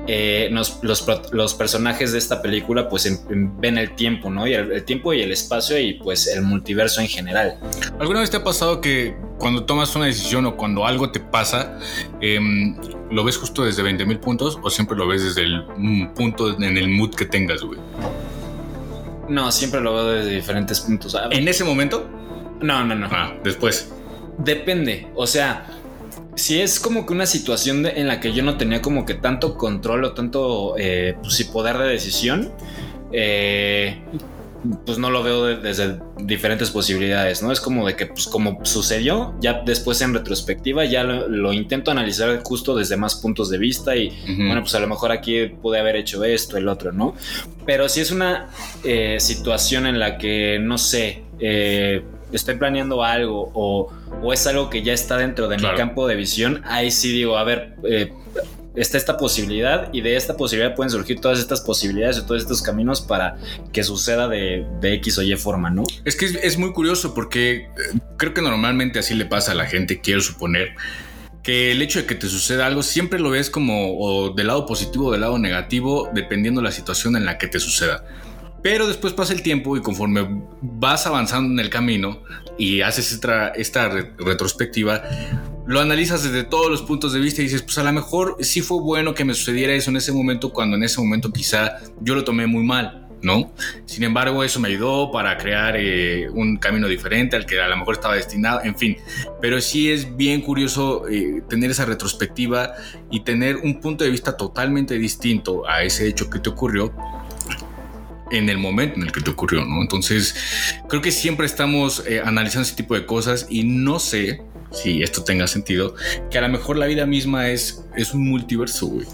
eh, nos- los, los personajes de esta película pues en- en- ven el tiempo, ¿no? Y el, el tiempo y el espacio y pues el multiverso en general. ¿Alguna vez te ha pasado que cuando tomas una decisión o cuando algo te pasa, em, lo ves justo desde 20 mil puntos o siempre lo ves desde el mm, punto en el mood que tengas, güey? No, siempre lo veo desde diferentes puntos. ¿En ese momento? No, no, no. Ah, después. Depende, o sea, si es como que una situación de- en la que yo no tenía como que tanto control o tanto, eh, pues poder de decisión, eh, pues no lo veo de- desde diferentes posibilidades, ¿no? Es como de que, pues como sucedió, ya después en retrospectiva ya lo, lo intento analizar justo desde más puntos de vista y, bueno, pues a lo mejor aquí pude haber hecho esto, el otro, ¿no? Pero si es una eh, situación en la que, no sé, eh, estoy planeando algo o, o es algo que ya está dentro de Claro. mi campo de visión, ahí sí digo, a ver, eh, está esta posibilidad y de esta posibilidad pueden surgir todas estas posibilidades o todos estos caminos para que suceda de, X o Y forma, ¿no? Es que es, muy curioso porque eh, creo que normalmente así le pasa a la gente, quiero suponer, que el hecho de que te suceda algo siempre lo ves como del lado positivo o del lado negativo, dependiendo la situación en la que te suceda. Pero después pasa el tiempo y conforme vas avanzando en el camino y haces esta, esta re- retrospectiva, lo analizas desde todos los puntos de vista y dices, pues a lo mejor sí fue bueno que me sucediera eso en ese momento, cuando en ese momento quizá yo lo tomé muy mal, ¿no? Sin embargo, eso me ayudó para crear eh, un camino diferente al que a lo mejor estaba destinado, en fin. Pero sí es bien curioso eh, tener esa retrospectiva y tener un punto de vista totalmente distinto a ese hecho que te ocurrió en el momento en el que te ocurrió, ¿no? Entonces, creo que siempre estamos eh, analizando ese tipo de cosas y no sé si esto tenga sentido, que a lo mejor la vida misma es, es un multiverso, güey.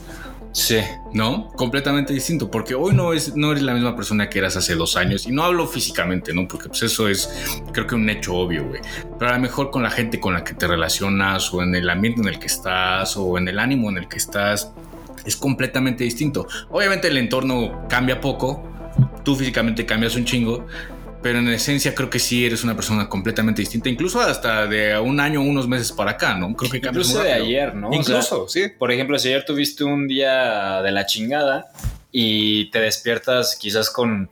Sí. ¿no? Completamente distinto, porque hoy no, es, no eres la misma persona que eras hace dos años, y no hablo físicamente, ¿no? Porque pues eso es, creo que un hecho obvio, güey. Pero a lo mejor con la gente con la que te relacionas, o en el ambiente en el que estás, o en el ánimo en el que estás, es completamente distinto. Obviamente el entorno cambia poco, tú físicamente cambias un chingo, pero en esencia creo que sí eres una persona completamente distinta, incluso hasta de un año o unos meses para acá, ¿no? Creo que cambias Incluso muy de ayer, ¿no? O sea, Incluso, sí. Por ejemplo, si ayer tuviste un día de la chingada y te despiertas quizás con,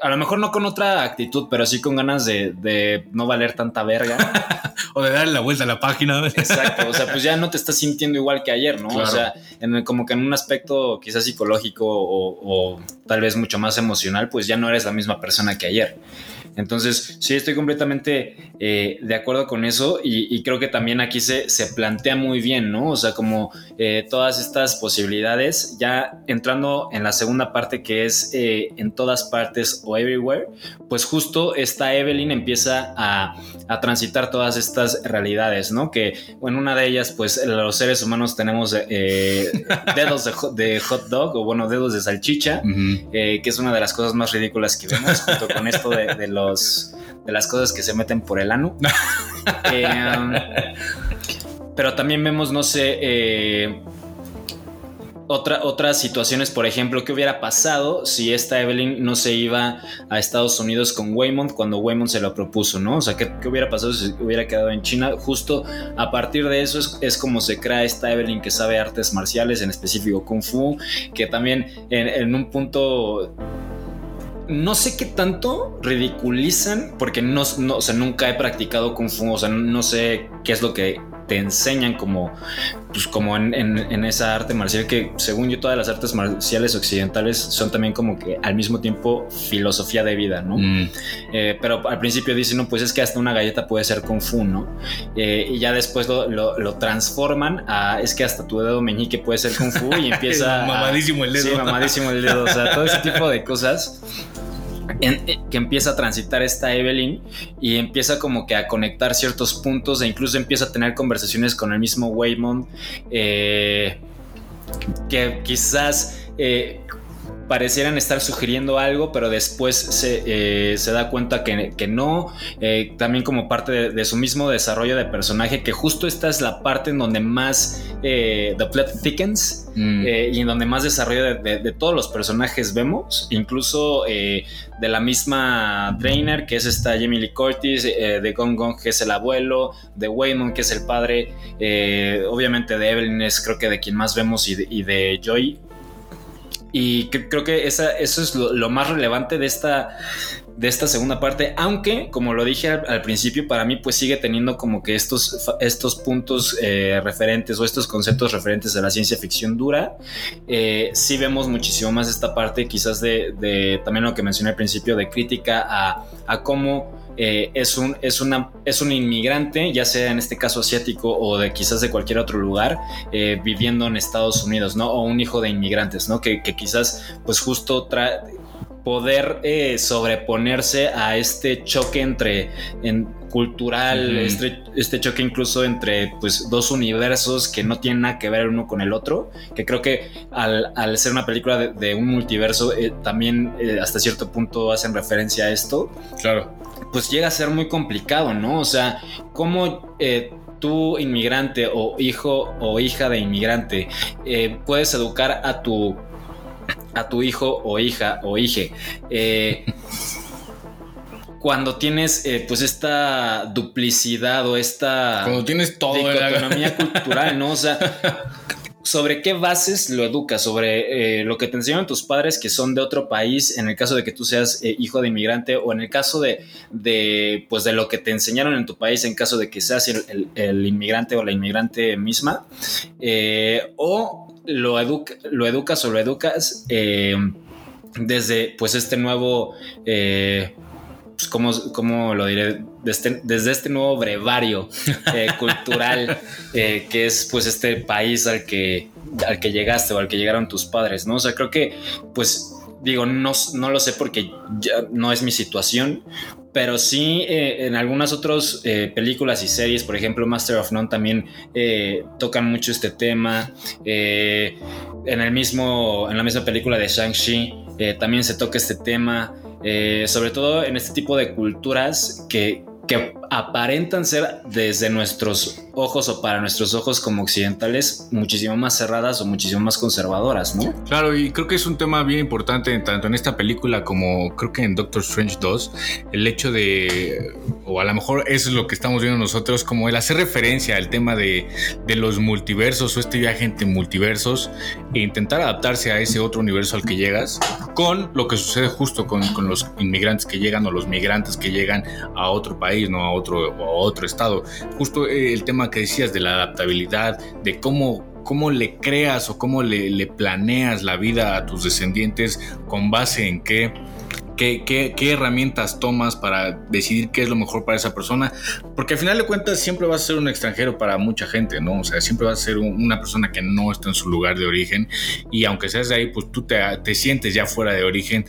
a lo mejor no con otra actitud, pero sí con ganas de, de no valer tanta verga. O de darle la vuelta a la página. Exacto, o sea, pues ya no te estás sintiendo igual que ayer, ¿no? O sea, en el- como que en un aspecto quizás psicológico o, o tal vez mucho más emocional, pues ya no eres la misma persona que ayer. Entonces, sí, estoy completamente eh, de acuerdo con eso y, y creo que también aquí se, se plantea muy bien, ¿no? O sea, como eh, todas estas posibilidades, ya entrando en la segunda parte que es eh, en todas partes o everywhere, pues justo esta Evelyn empieza a, a transitar todas estas realidades, ¿no? Que en una de ellas, pues los seres humanos tenemos dedos de, hot- de hot dog o bueno, dedos de salchicha Ujú. eh, que es una de las cosas más ridículas que vemos, junto con esto de, de los de las cosas que se meten por el ano. Eh, pero también vemos, no sé, eh, otra, otras situaciones, por ejemplo, ¿qué hubiera pasado si esta Evelyn no se iba a Estados Unidos con Waymond cuando Waymond se lo propuso, ¿no? O sea, ¿qué, qué hubiera pasado si hubiera quedado en China? Justo a partir de eso es, es como se crea esta Evelyn que sabe artes marciales, en específico Kung Fu, que también en, en un punto no sé qué tanto ridiculizan, porque no, o sea, nunca he practicado Kung Fu, o sea, no sé qué es lo que te enseñan como, pues como en, en- en esa arte marcial, que según yo todas las artes marciales occidentales son también como que al mismo tiempo filosofía de vida, ¿no? Mm. Eh, pero al principio dicen, no, pues es que hasta una galleta puede ser kung fu, ¿no? Eh, y ya después lo, lo- lo transforman a, es que hasta tu dedo meñique puede ser kung fu y empieza... a- Mamadísimo el dedo. Sí, mamadísimo el dedo, o sea, todo ese tipo de cosas. En- eh, que empieza a transitar esta Evelyn y empieza como que a conectar ciertos puntos e incluso empieza a tener conversaciones con el mismo Waymond eh, que quizás eh, parecieran estar sugiriendo algo, pero después se, eh, se da cuenta que, que no. Eh, también como parte de, de su mismo desarrollo de personaje, que justo esta es la parte en donde más eh, The Plot thickens Mm. y en donde más desarrollo de, de- de todos los personajes vemos, incluso de la misma Drainer, que es esta Jamie Lee Curtis, de Gong Gong, que es el abuelo, de Waymond, que es el padre, obviamente de Evelyn es creo que de quien más vemos y de, y de Joy. Y cre- creo que eso es lo, más relevante de esta, de esta segunda parte, aunque como lo dije al, principio, para mí pues sigue teniendo como que estos, estos puntos eh, referentes o estos conceptos referentes a la ciencia ficción dura. Eh, sí vemos muchísimo más esta parte quizás de, también lo que mencioné al principio, de crítica a cómo eh, es, un, es, una, es un inmigrante, ya sea en este caso asiático o de quizás de cualquier otro lugar, eh, viviendo en Estados Unidos, ¿no? O un hijo de inmigrantes, ¿no? Que, que quizás pues justo trae poder eh, sobreponerse a este choque entre en, cultural, este, este choque incluso entre pues dos universos que no tienen nada que ver el uno con el otro, que creo que al, al ser una película de, de un multiverso eh, también eh, hasta cierto punto hacen referencia a esto, Claro. Pues llega a ser muy complicado, ¿no? O sea, cómo eh, tú inmigrante o hijo o hija de inmigrante eh, puedes educar a tu a tu hijo o hija o hije. eh, cuando tienes eh, pues esta duplicidad o esta Cuando tienes todo en la- dicotomía cultural, ¿no? O sea, ¿sobre qué bases lo educas? ¿Sobre eh, lo que te enseñaron tus padres que son de otro país, en el caso de que tú seas eh, hijo de inmigrante, o en el caso de, pues, de lo que te enseñaron en tu país, en caso de que seas el, inmigrante o la inmigrante misma? Eh, ¿O lo, educa- lo educas o lo educas desde pues este nuevo... pues, ¿cómo, cómo lo diré? Desde, desde este nuevo brevario eh, cultural eh, que es pues este país al que, al que llegaste o al que llegaron tus padres, ¿no? O sea, creo que pues digo, no, no lo sé porque ya no es mi situación, pero sí eh, en algunas otras eh, películas y series, por ejemplo Master of None también eh, tocan mucho este tema. En el mismo, en la misma película de Shang-Chi también se toca este tema. Eh, sobre todo en este tipo de culturas que, que aparentan ser desde nuestros ojos o para nuestros ojos como occidentales muchísimo más cerradas o muchísimo más conservadoras, ¿no? Claro, y creo que es un tema bien importante tanto en esta película como creo que en Doctor Strange 2, el hecho de, o a lo mejor eso es lo que estamos viendo nosotros, como el hacer referencia al tema de, de los multiversos o este viaje entre multiversos e intentar adaptarse a ese otro universo al que llegas con lo que sucede justo con, con los inmigrantes que llegan o los migrantes que llegan a otro país, no a otro, otro estado. Justo eh, el tema que decías de la adaptabilidad, de cómo cómo le creas o cómo le, planeas la vida a tus descendientes con base en qué, qué, qué, herramientas tomas para decidir qué es lo mejor para esa persona. Porque al final de cuentas siempre vas a ser un extranjero para mucha gente, ¿no? O sea, siempre vas a ser un, una persona que no está en su lugar de origen y aunque seas de ahí, pues tú te, te sientes ya fuera de origen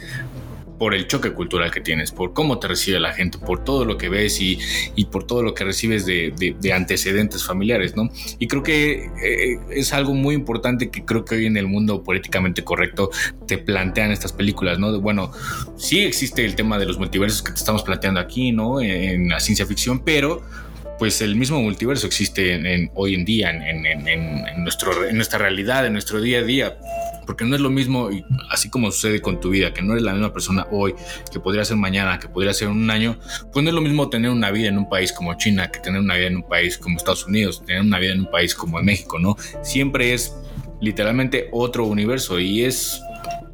por el choque cultural que tienes, por cómo te recibe la gente, por todo lo que ves y, y por todo lo que recibes de, de, de, antecedentes familiares, ¿no? Y creo que eh, es algo muy importante que creo que hoy en el mundo políticamente correcto te plantean estas películas, ¿no? Bueno, sí existe el tema de los multiversos que te estamos planteando aquí, ¿no? En la ciencia ficción, pero pues el mismo multiverso existe hoy en día, en, en, nuestra realidad, en nuestro día a día porque no es lo mismo, así como sucede con tu vida, que no eres la misma persona hoy, que podría ser mañana, que podría ser un año, pues no es lo mismo tener una vida en un país como China que tener una vida en un país como Estados Unidos, tener una vida en un país como México, ¿no? Siempre es literalmente otro universo y es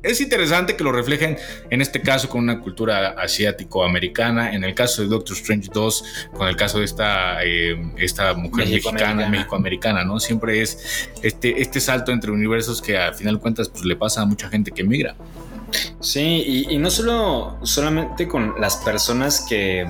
es interesante que lo reflejen en este caso con una cultura asiático-americana, en el caso de Doctor Strange 2, con el caso de esta, eh, esta mujer mexicana, México-americana, ¿no? Siempre es este, este salto entre universos que al final de cuentas pues, le pasa a mucha gente que migra. Sí, y, y no solo solamente con las personas que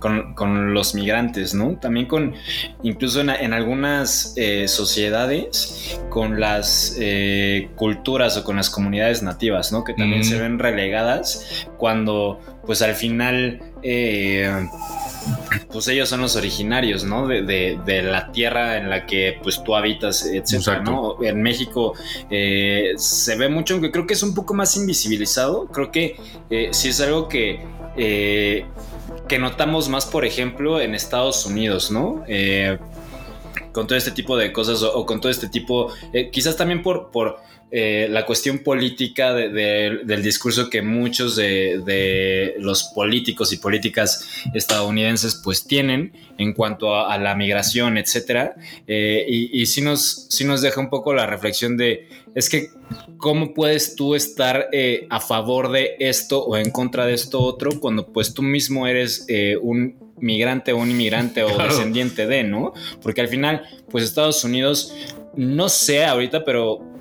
con, con los migrantes, ¿no? También con, incluso en, en algunas eh, sociedades, con las eh, culturas o con las comunidades nativas, ¿no? Que también Mm. se ven relegadas cuando, pues al final... eh, pues ellos son los originarios, ¿no? De, de- de la tierra en la que pues tú habitas, etcétera. ¿no? En México eh, se ve mucho, aunque creo que es un poco más invisibilizado. Creo que eh, sí es algo que, eh, que notamos más, por ejemplo, en Estados Unidos, ¿no? Eh, con todo este tipo de cosas o, con todo este tipo, eh, quizás también por eh, la cuestión política de- de- del discurso que muchos de, de los políticos y políticas estadounidenses pues tienen en cuanto a, a la migración, etcétera. Eh, y y sí, nos, sí nos deja un poco la reflexión de, es que, ¿cómo puedes tú estar eh, a favor de esto o en contra de esto otro cuando pues tú mismo eres un migrante o un inmigrante o descendiente de, ¿no? Porque al final, pues Estados Unidos, no sé ahorita, pero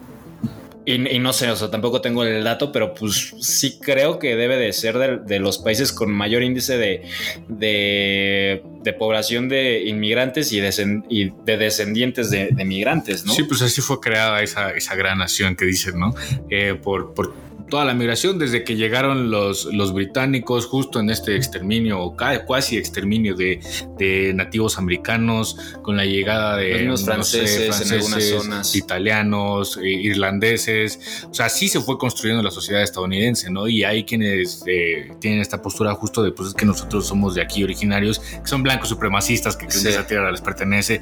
y, y no sé, o sea, tampoco tengo el dato, pero pues sí creo que debe de ser de, de los países con mayor índice de, de, de población de inmigrantes y, descend- y de descendientes de, de migrantes, ¿no? Sí, pues así fue creada esa, esa gran nación que dicen, ¿no? Eh, por, por toda la migración, desde que llegaron los, los británicos justo en este exterminio o ca- cuasi exterminio de, de nativos americanos, con la llegada de Los franceses en algunas zonas. italianos, irlandeses, o sea, así se fue construyendo la sociedad estadounidense, ¿no? Y hay quienes eh, tienen esta postura justo de, pues es que nosotros somos de aquí originarios, que son blancos supremacistas, que creen Sí. que esa tierra les pertenece,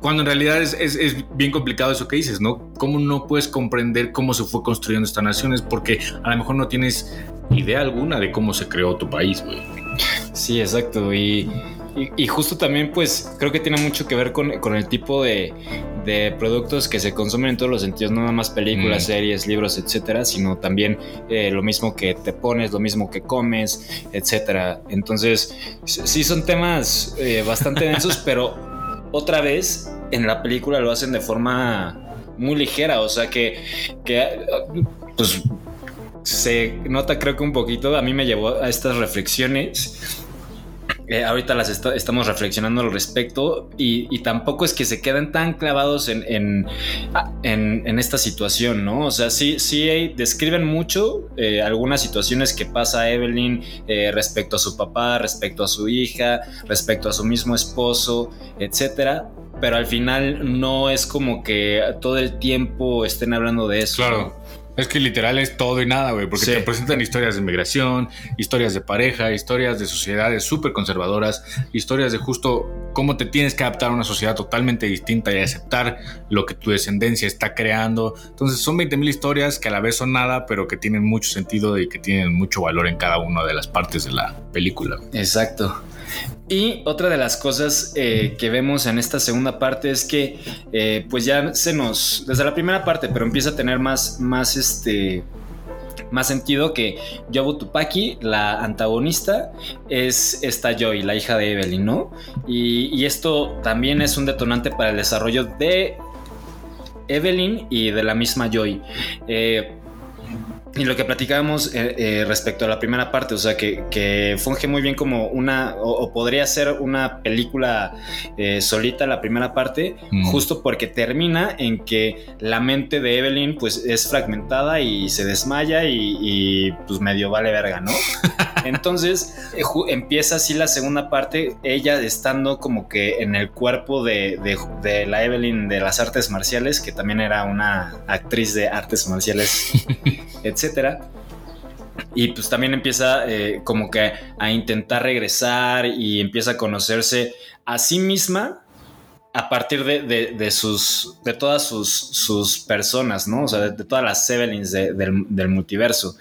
cuando en realidad es, es- es bien complicado eso que dices, ¿no? ¿Cómo no puedes comprender cómo se fue construyendo esta nación? Es porque a lo mejor no tienes idea alguna de cómo se creó tu país, güey. Sí, exacto. Y, y- y justo también, pues, creo que tiene mucho que ver con, con el tipo de, de productos que se consumen en todos los sentidos, no nada más películas, Mm. series, libros, etcétera, sino también eh, lo mismo que te pones, lo mismo que comes, etcétera. Entonces, sí son temas eh, bastante densos, pero otra vez en la película lo hacen de forma muy ligera, o sea que, que pues se nota creo que un poquito, a mí me llevó a estas reflexiones. Eh, ahorita las esta- estamos reflexionando al respecto y, tampoco es que se queden tan clavados en, en, a- en- esta situación, ¿no? O sea, sí, sí describen mucho eh, algunas situaciones que pasa Evelyn eh, respecto a su papá, respecto a su hija, respecto a su mismo esposo, etcétera. Pero al final no es como que todo el tiempo estén hablando de eso. Claro. Es que literal es todo y nada, güey, porque Sí. te presentan historias de migración, historias de pareja, historias de sociedades súper conservadoras, historias de justo cómo te tienes que adaptar a una sociedad totalmente distinta y aceptar lo que tu descendencia está creando. Entonces son 20 mil historias que a la vez son nada, pero que tienen mucho sentido y que tienen mucho valor en cada una de las partes de la película. Exacto. Y otra de las cosas eh, que vemos en esta segunda parte es que eh, pues ya se nos, desde la primera parte, pero empieza a tener más, más este, más sentido que Yobu Tupaki, la antagonista, es esta Joy, la hija de Evelyn, ¿no? Y, esto también es un detonante para el desarrollo de Evelyn y de la misma Joy. Eh, y lo que platicábamos eh, eh, respecto a la primera parte, o sea, que, que funge muy bien como una, o, o podría ser una película eh, solita la primera parte, Mm. justo porque termina en que la mente de Evelyn pues es fragmentada y se desmaya y, y, pues medio vale verga, ¿no? Entonces empieza así la segunda parte, ella estando como que en el cuerpo de, de- de la Evelyn de las artes marciales, que también era una actriz de artes marciales, etcétera. Y pues también empieza eh, como que a intentar regresar y empieza a conocerse a sí misma a partir de, de- sus de todas sus, sus personas, ¿no? O sea, de, todas las Evelyns de- del, del multiverso.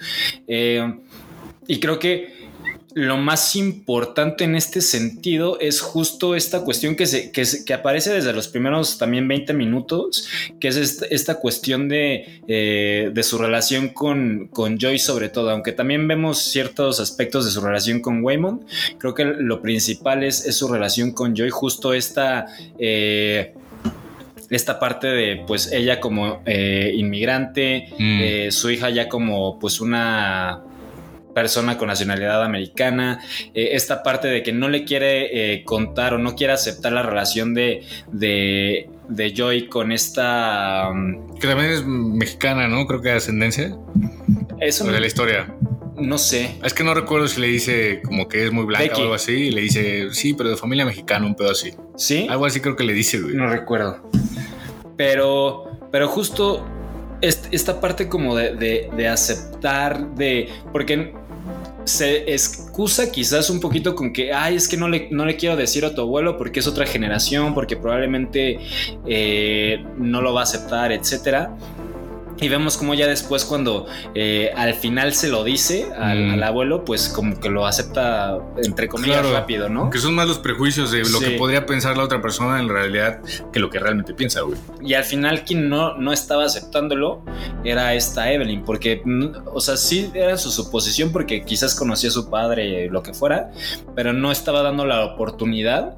Eh, y creo que lo más importante en este sentido es justo esta cuestión que, se, que, se- que aparece desde los primeros también 20 minutos, que es esta, esta cuestión de, eh, de su relación con, con Joy sobre todo, aunque también vemos ciertos aspectos de su relación con Waymond, creo que lo principal es, es su relación con Joy, justo esta... eh, esta parte de pues ella como eh, inmigrante, Mm. su hija ya como pues una persona con nacionalidad americana, eh, esta parte de que no le quiere eh, contar o no quiere aceptar la relación de, de, de Joy con esta... um, Que también es mexicana, ¿no? Creo que de ascendencia. eso de la historia. no sé. Es que no recuerdo si le dice como que es muy blanca Becky. o algo así. Y le dice, sí, pero de familia mexicana, un pedo así. ¿Sí? Algo así creo que le dice, güey. No recuerdo. Pero, pero justo est- esta parte como de, de- de aceptar, de. Porque se excusa quizás un poquito con que, ay, es que no le, no le quiero decir a tu abuelo porque es otra generación, porque probablemente eh, no lo va a aceptar, etcétera. Y vemos como ya después cuando eh, al final se lo dice al, Mm. al abuelo, pues como que lo acepta entre comillas Claro. rápido, ¿no? Que son más los prejuicios de lo Sí. que podría pensar la otra persona en realidad que lo que realmente piensa, güey. Y al final quien no, no estaba aceptándolo era esta Evelyn, porque, mm, o sea, sí era su suposición porque quizás conocía a su padre, lo que fuera, pero no estaba dando la oportunidad.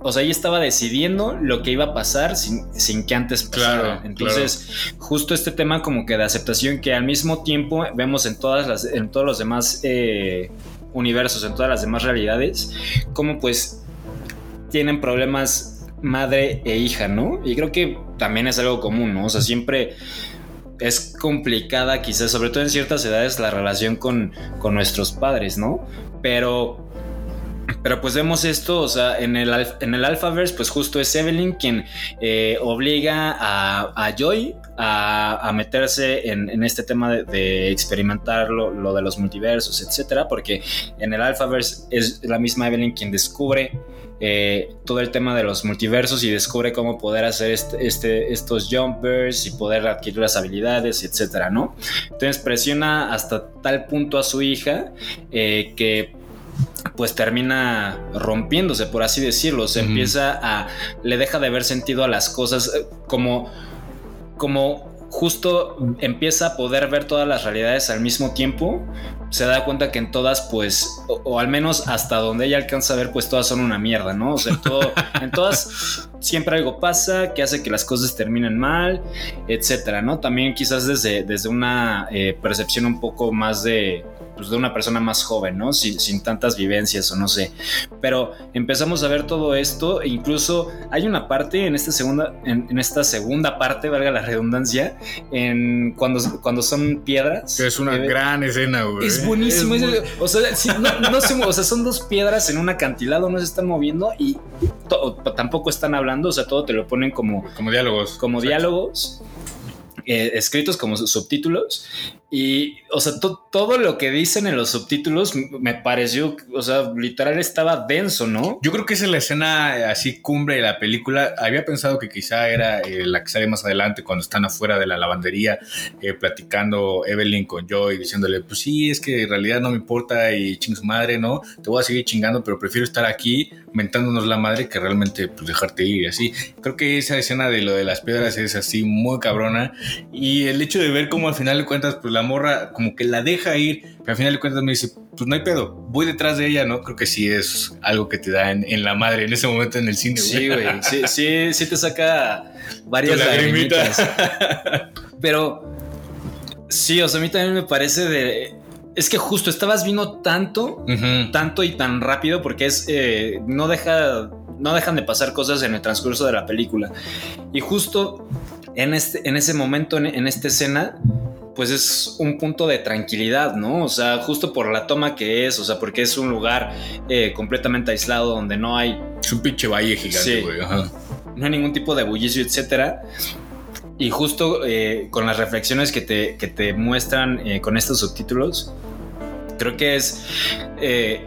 O sea, ella estaba decidiendo lo que iba a pasar sin, sin que antes pasara. Claro, Entonces, justo este tema como que de aceptación que al mismo tiempo vemos en, todas las, en todos los demás eh, universos, en todas las demás realidades, como pues tienen problemas madre e hija, ¿no? Y creo que también es algo común, ¿no? O sea, siempre es complicada, quizás, sobre todo en ciertas edades, la relación con, con nuestros padres, ¿no? Pero. Pero pues vemos esto, o sea, en el, en el Alphaverse, pues justo es Evelyn quien eh, obliga a, a Joy a, a meterse en, en este tema de, de experimentar lo, lo de los multiversos, etcétera, porque en el Alphaverse es la misma Evelyn quien descubre eh, todo el tema de los multiversos y descubre cómo poder hacer este, este- estos jumpers y poder adquirir las habilidades, etcétera, ¿no? Entonces presiona hasta tal punto a su hija eh, que pues termina rompiéndose, por así decirlo. Se empieza a. le deja de ver sentido a las cosas eh, como. como justo empieza a poder ver todas las realidades al mismo tiempo. Se da cuenta que en todas, pues, o, o al menos hasta donde ella alcanza a ver, pues todas son una mierda, ¿no? O sea, todo, en todas siempre algo pasa que hace que las cosas terminen mal, etcétera, ¿no? También quizás desde, desde una eh, percepción un poco más de, pues, de una persona más joven, ¿no? Sin, sin tantas vivencias o no sé. Pero empezamos a ver todo esto, e incluso hay una parte en esta segunda, en, en esta segunda parte, valga la redundancia, en cuando, cuando son piedras. Que es una Eh, gran escena, güey. es buenísimo. Es es- muy- o, sea, sí, no, no se o sea, son dos piedras en un acantilado, no se están moviendo y to- tampoco están hablando. O sea, todo te lo ponen como, Como diálogos. como Exacto. diálogos eh, escritos como su- subtítulos. Y, o sea, to- todo lo que dicen en los subtítulos me pareció, o sea, literal estaba denso, ¿no? Yo creo que esa es la escena eh, así cumbre de la película. Había pensado que quizá era eh, la que sale más adelante cuando están afuera de la lavandería eh, platicando Evelyn con Joy diciéndole, pues sí, es que en realidad no me importa y ching su madre, ¿no? Te voy a seguir chingando, pero prefiero estar aquí mentándonos la madre que realmente pues, dejarte ir y así. Creo que esa escena de lo de las piedras es así muy cabrona y el hecho de ver cómo al final de cuentas pues la morra como que la deja ir, pero al final de cuentas me dice, pues no hay pedo, voy detrás de ella, ¿no? Creo que sí es algo que te da en, en la madre en ese momento en el cine, güey. Sí, güey. Sí, sí, sí te saca varias lagrimitas. Pero sí, o sea, a mí también me parece de. Es que justo estabas viendo tanto, tanto y tan rápido porque es. eh, no deja. No dejan de pasar cosas en el transcurso de la película. Y justo en, este, en ese momento, en, en esta escena, pues es un punto de tranquilidad, ¿no? O sea, justo por la toma que es, o sea, porque es un lugar eh, completamente aislado donde no hay Es un pinche valle gigante, Sí. güey. ajá. no hay ningún tipo de bullicio, etcétera. Y justo eh, con las reflexiones que te, que te muestran eh, con estos subtítulos, creo que es. eh,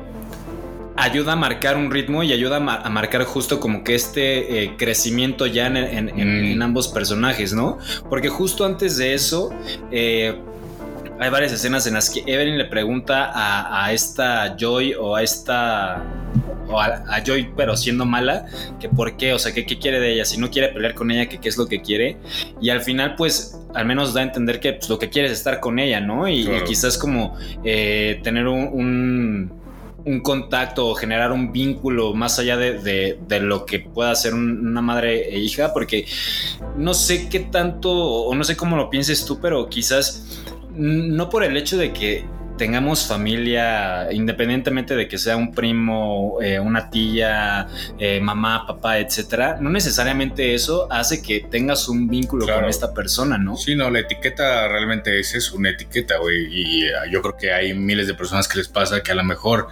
ayuda a marcar un ritmo y ayuda a, ma- a marcar justo como que este eh, crecimiento ya en, en- en- Mm. en ambos personajes, ¿no? Porque justo antes de eso. eh, hay varias escenas en las que Evelyn le pregunta a, a esta Joy o a esta. o a, a Joy, pero siendo mala, que por qué, o sea, que qué quiere de ella, si no quiere pelear con ella, que qué es lo que quiere. Y al final, pues, al menos da a entender que pues, lo que quiere es estar con ella, ¿no? Y, quizás como eh, tener un, un, un contacto o generar un vínculo más allá de, de- lo que pueda ser un- una madre e hija, porque no sé qué tanto, o no sé cómo lo pienses tú, pero quizás no por el hecho de que tengamos familia, independientemente de que sea un primo, eh, una tía, eh, mamá, papá, etcétera, no necesariamente eso hace que tengas un vínculo Claro. con esta persona, ¿no? Sí, no, la etiqueta realmente es eso, una etiqueta, güey. Y eh, yo creo que hay miles de personas que les pasa que a lo mejor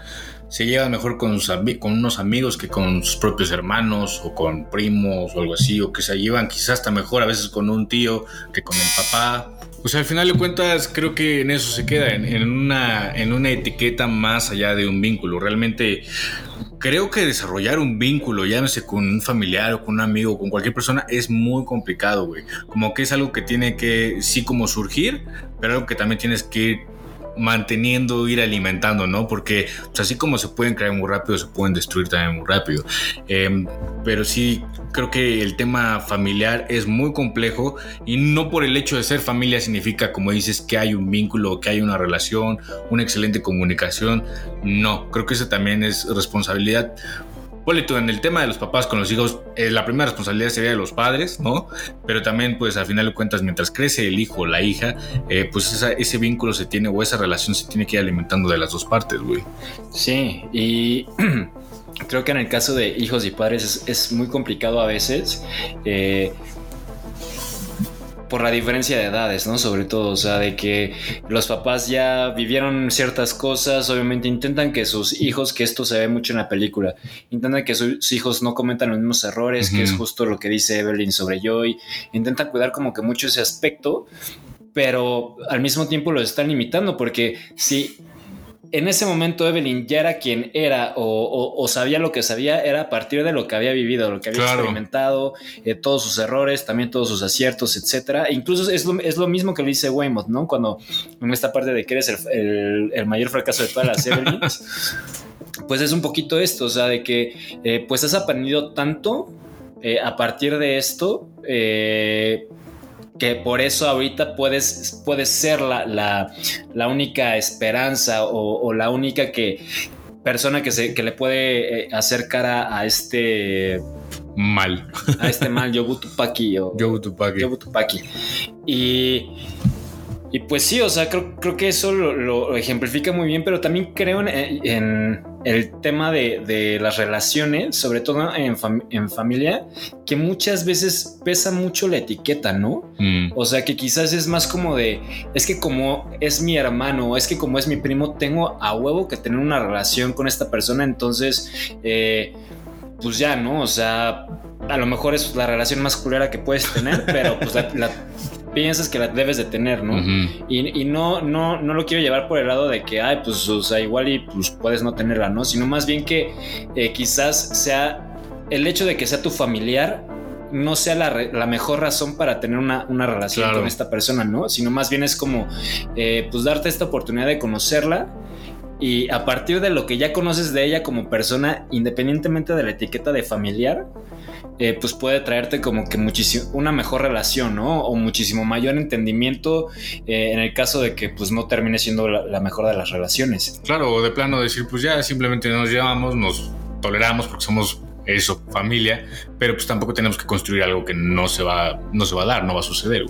se llevan mejor con, sus con unos amigos que con sus propios hermanos o con primos o algo así, o que se llevan quizás hasta mejor a veces con un tío que con el papá. O sea, al final de cuentas creo que en eso se queda, en, una, en una etiqueta más allá de un vínculo. Realmente creo que desarrollar un vínculo, llámese con un familiar o con un amigo, con cualquier persona, es muy complicado, güey. Como que es algo que tiene que, sí, como surgir, pero algo que también tienes que manteniendo, ir alimentando, ¿no? Porque pues, así como se pueden crear muy rápido, se pueden destruir también muy rápido. Eh, pero sí, creo que el tema familiar es muy complejo y no por el hecho de ser familia significa, como dices, que hay un vínculo, que hay una relación, una excelente comunicación. No, creo que eso también es responsabilidad. Ponle tú, en el tema de los papás con los hijos, eh, la primera responsabilidad sería de los padres, ¿no? Pero también, pues, al final de cuentas, mientras crece el hijo o la hija, eh, pues ese vínculo se tiene o esa relación se tiene que ir alimentando de las dos partes, güey. Sí, y creo que en el caso de hijos y padres es, es muy complicado a veces. eh, por la diferencia de edades, ¿no? Sobre todo, o sea, de que los papás ya vivieron ciertas cosas, obviamente intentan que sus hijos, que esto se ve mucho en la película, intentan que sus hijos no cometan los mismos errores, que es justo lo que dice Evelyn sobre Joy, intentan cuidar como que mucho ese aspecto, pero al mismo tiempo los están limitando, porque si en ese momento Evelyn ya era quien era o, o- o sabía lo que sabía, era a partir de lo que había vivido, lo que había Claro. experimentado, eh, todos sus errores, también todos sus aciertos, etcétera. E incluso es lo, es lo mismo que le dice Weymouth, ¿no? Cuando en esta parte de que eres el, el- el mayor fracaso de todas las Evelyns, pues es un poquito esto, o sea, de que eh, pues has aprendido tanto eh, a partir de esto. Que por eso ahorita puedes, puedes ser la, la, la única esperanza o, o la única que persona que, se, que le puede eh, hacer cara a este Mal. a este mal Yobu Tupaki o Yo, Tupac. Yobu Tupaki. Y, y pues sí, o sea, creo, creo que eso lo, lo ejemplifica muy bien, pero también creo en, en el tema de, de las relaciones, sobre todo en, fam- en familia, que muchas veces pesa mucho la etiqueta, ¿no? Mm, O sea, que quizás es más como de, es que como es mi hermano, es que como es mi primo, tengo a huevo que tener una relación con esta persona, entonces, eh, pues ya, ¿no? O sea, a lo mejor es la relación más culera que puedes tener, pero pues la, la- piensas que la debes de tener, ¿no? Y, y no, no, no lo quiero llevar por el lado de que, ay, pues, o sea, igual y pues puedes no tenerla, ¿no? Sino más bien que eh, quizás sea el hecho de que sea tu familiar no sea la, re- la mejor razón para tener una, una relación Claro. con esta persona, ¿no? Sino más bien es como, eh, pues, darte esta oportunidad de conocerla y a partir de lo que ya conoces de ella como persona, independientemente de la etiqueta de familiar, eh, pues puede traerte como que muchísimo una mejor relación, ¿no? O muchísimo mayor entendimiento eh, en el caso de que pues no termine siendo la, mejor de las relaciones. Claro, o de plano decir, pues ya simplemente nos llevamos, nos toleramos porque somos eso, familia, pero pues tampoco tenemos que construir algo que no se va, no se va a dar, no va a suceder.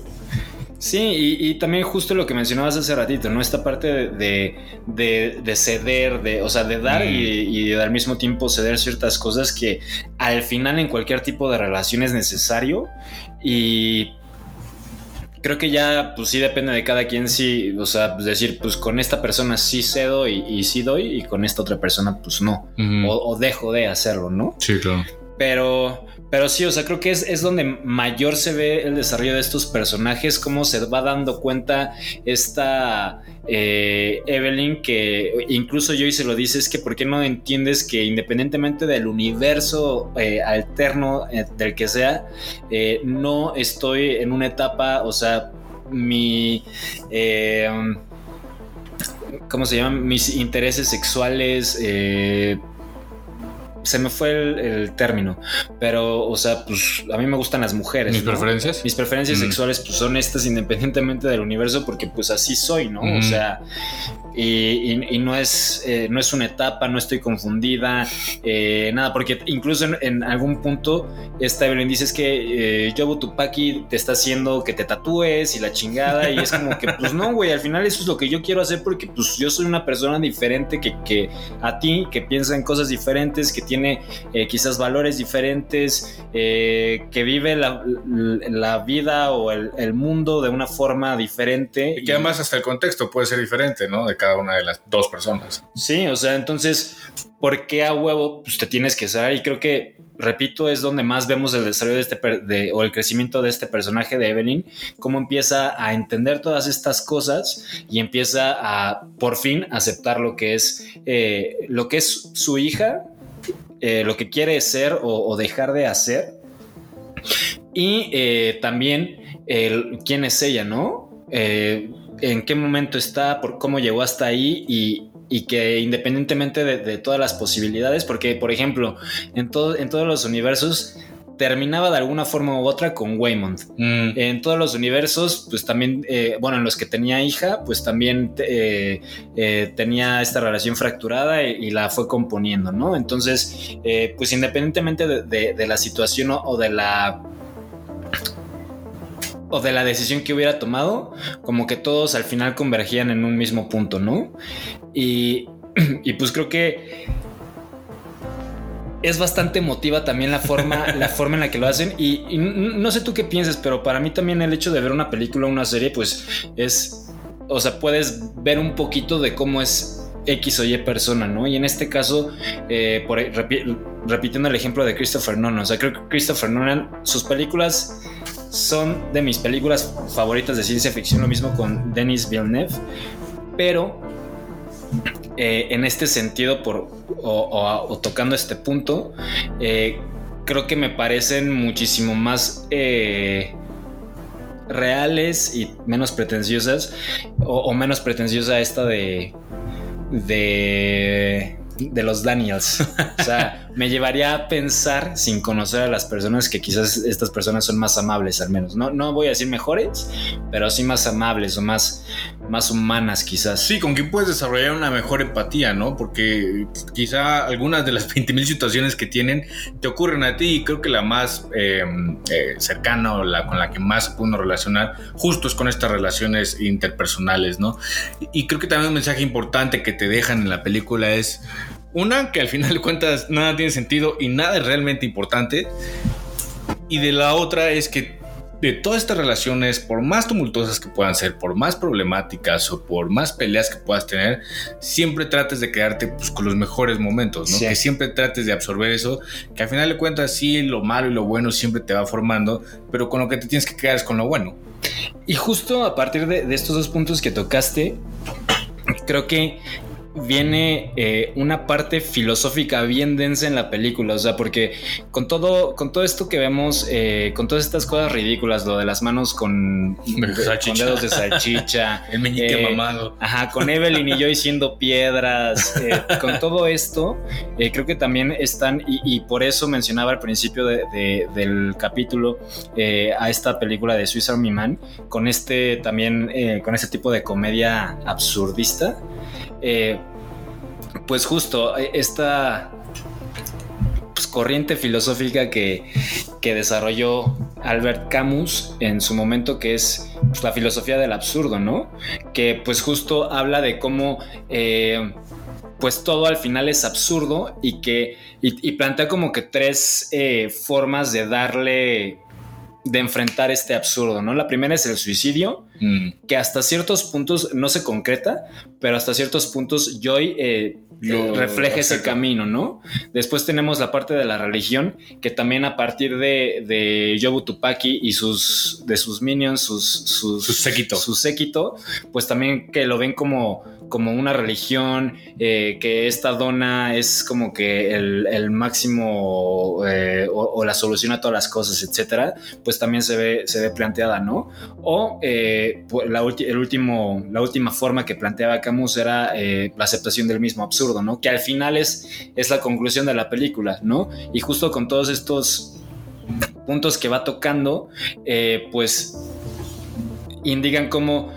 Sí, y, y también justo lo que mencionabas hace ratito, ¿no? Esta parte de, de, de- de ceder, de, o sea, de dar Mm. y, y de al mismo tiempo ceder ciertas cosas que al final en cualquier tipo de relación es necesario y creo que ya, pues sí depende de cada quien, sí, o sea, pues, decir, pues con esta persona sí cedo y, y sí doy y con esta otra persona pues no, o, o dejo de hacerlo, ¿no? Sí, claro. Pero, pero sí, o sea, creo que es, es donde mayor se ve el desarrollo de estos personajes, cómo se va dando cuenta esta eh, Evelyn, que incluso Joy se lo dice, es que ¿por qué no entiendes que independientemente del universo eh, alterno eh, del que sea, no estoy en una etapa, o sea, mi... ¿Cómo se llaman? Mis intereses sexuales... se me fue el, el término, pero, o sea, pues a mí me gustan las mujeres. ¿Mis ¿no? preferencias? Mis preferencias Mm. sexuales pues son estas independientemente del universo porque pues así soy, ¿no? Mm. O sea, y, y- y no, es, eh, no es una etapa, no estoy confundida, eh, nada, porque incluso en, en algún punto esta Evelyn dice es que eh, Yobu Tupaki te está haciendo que te tatúes y la chingada y es como que pues no, güey, al final eso es lo que yo quiero hacer porque pues yo soy una persona diferente que, que a ti, que piensa en cosas diferentes, que tiene eh, quizás valores diferentes, eh, que vive la, la vida o el, el mundo de una forma diferente. Y que además hasta el contexto puede ser diferente, ¿no? De cada una de las dos personas. Sí, o sea, entonces, ¿por qué a huevo pues, te tienes que saber? Y creo que, repito, es donde más vemos el desarrollo de este per- de- o el crecimiento de este personaje de Evelyn, cómo empieza a entender todas estas cosas y empieza a, por fin, aceptar lo que es, eh, lo que es su hija, eh, lo que quiere ser o, dejar de hacer. Y eh, también el, quién es ella, ¿no? Eh, en qué momento está, por cómo llegó hasta ahí y, y que independientemente de, de todas las posibilidades, porque por ejemplo, en, todo, en todos los universos terminaba de alguna forma u otra con Waymond. Mm. En todos los universos, pues también, eh, bueno, en los que tenía hija, pues también eh, eh, tenía esta relación fracturada y, y la fue componiendo, ¿no? Entonces, eh, pues independientemente de, de- de la situación o, o de la o de la decisión que hubiera tomado, como que todos al final convergían en un mismo punto, ¿no? Y, y pues creo que es bastante emotiva también la forma, la forma en la que lo hacen. Y, no sé tú qué piensas, pero para mí también el hecho de ver una película o una serie, pues es. O sea, puedes ver un poquito de cómo es X o Y persona, ¿no? Y en este caso, eh, por, repi- repitiendo el ejemplo de Christopher Nolan, o sea, creo que Christopher Nolan, sus películas son de mis películas favoritas de ciencia ficción, lo mismo con Denis Villeneuve, pero eh, en este sentido, por, o, tocando este punto, eh, creo que me parecen muchísimo más eh, reales y menos pretenciosas, o, o menos pretenciosa esta de, de, de los Daniels. O sea, me llevaría a pensar, sin conocer a las personas, que quizás estas personas son más amables, al menos. No, no voy a decir mejores, pero sí más amables o más, más humanas, quizás. Sí, con quien puedes desarrollar una mejor empatía, ¿no? Porque quizá algunas de las 20.000 situaciones que tienen te ocurren a ti y creo que la más eh, eh, cercana o la con la que más uno relacionar justo es con estas relaciones interpersonales, ¿no? Y creo que también un mensaje importante que te dejan en la película es una, que al final de cuentas nada tiene sentido y nada es realmente importante. Y de la otra es que de todas estas relaciones, por más tumultuosas que puedan ser, por más problemáticas o por más peleas que puedas tener, siempre trates de quedarte pues, con los mejores momentos, ¿no? Sí. Que siempre trates de absorber eso, que al final de cuentas sí, lo malo y lo bueno siempre te va formando, pero con lo que te tienes que quedar es con lo bueno. Y justo a partir de, de estos dos puntos que tocaste, creo que viene eh, una parte filosófica bien densa en la película, o sea, porque con todo, con todo esto que vemos, eh, con todas estas cosas ridículas, lo de las manos con, con dedos de salchicha, El meñique Eh, mamado. Ajá, con Evelyn y yo diciendo piedras, eh, con todo esto, eh, creo que también están, y, y por eso mencionaba al principio de- de- del capítulo a esta película de Swiss Army Man, con este también, eh, con este tipo de comedia absurdista. Eh, pues justo eh, esta pues, corriente filosófica que, que desarrolló Albert Camus en su momento, que es pues, la filosofía del absurdo, ¿no? Que pues justo habla de cómo eh, pues todo al final es absurdo y que y, plantea como que tres formas de darle de enfrentar este absurdo, ¿no? La primera es el suicidio, Mm. que hasta ciertos puntos no se concreta, pero hasta ciertos puntos Joy eh, Lo refleja ese camino, ¿no? Después tenemos la parte de la religión, que también a partir de, de Yobu Tupaki y sus, de sus minions, sus, sus, Su séquito. su séquito, pues también que lo ven como, como una religión, eh, que esta dona es como que el, máximo eh, o, la solución a todas las cosas, etcétera, pues también se ve, se ve planteada, ¿no? O eh, la, el último, la última forma que planteaba Camus era eh, la aceptación del mismo absurdo, ¿no? Que al final es, es la conclusión de la película, ¿no? Y justo con todos estos puntos que va tocando, pues indican cómo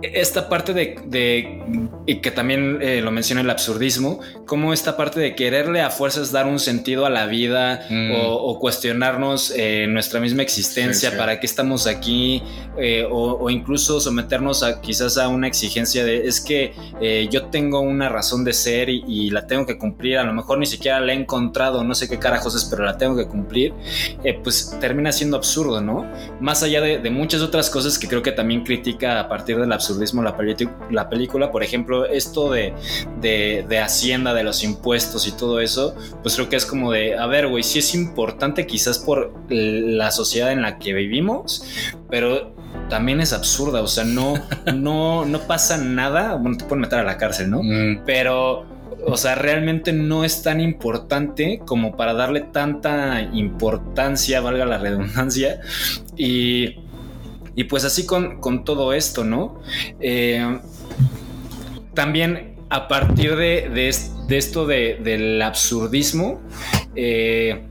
esta parte de, de- y que también eh, lo menciona el absurdismo, como esta parte de quererle a fuerzas dar un sentido a la vida Mm. o, o cuestionarnos eh, nuestra misma existencia, Sí, sí. para qué estamos aquí, eh, o, o incluso someternos a quizás a una exigencia de es que eh, yo tengo una razón de ser y, y la tengo que cumplir, a lo mejor ni siquiera la he encontrado, no sé qué carajos es, pero la tengo que cumplir, eh, pues termina siendo absurdo, ¿no? Más allá de, de muchas otras cosas que creo que también critica a partir del absurdismo la, peli- la película, por ejemplo, esto de, de, de Hacienda, de los impuestos y todo eso, pues creo que es como de, a ver, güey, sí es importante quizás por la sociedad en la que vivimos, pero también es absurda, o sea, no, no, no pasa nada, bueno, te pueden meter a la cárcel, ¿no? Mm, pero, o sea, realmente no es tan importante como para darle tanta importancia, valga la redundancia, y, y pues así con, con todo esto, ¿no? Eh, también a partir de, de es- de esto de- del absurdismo, eh,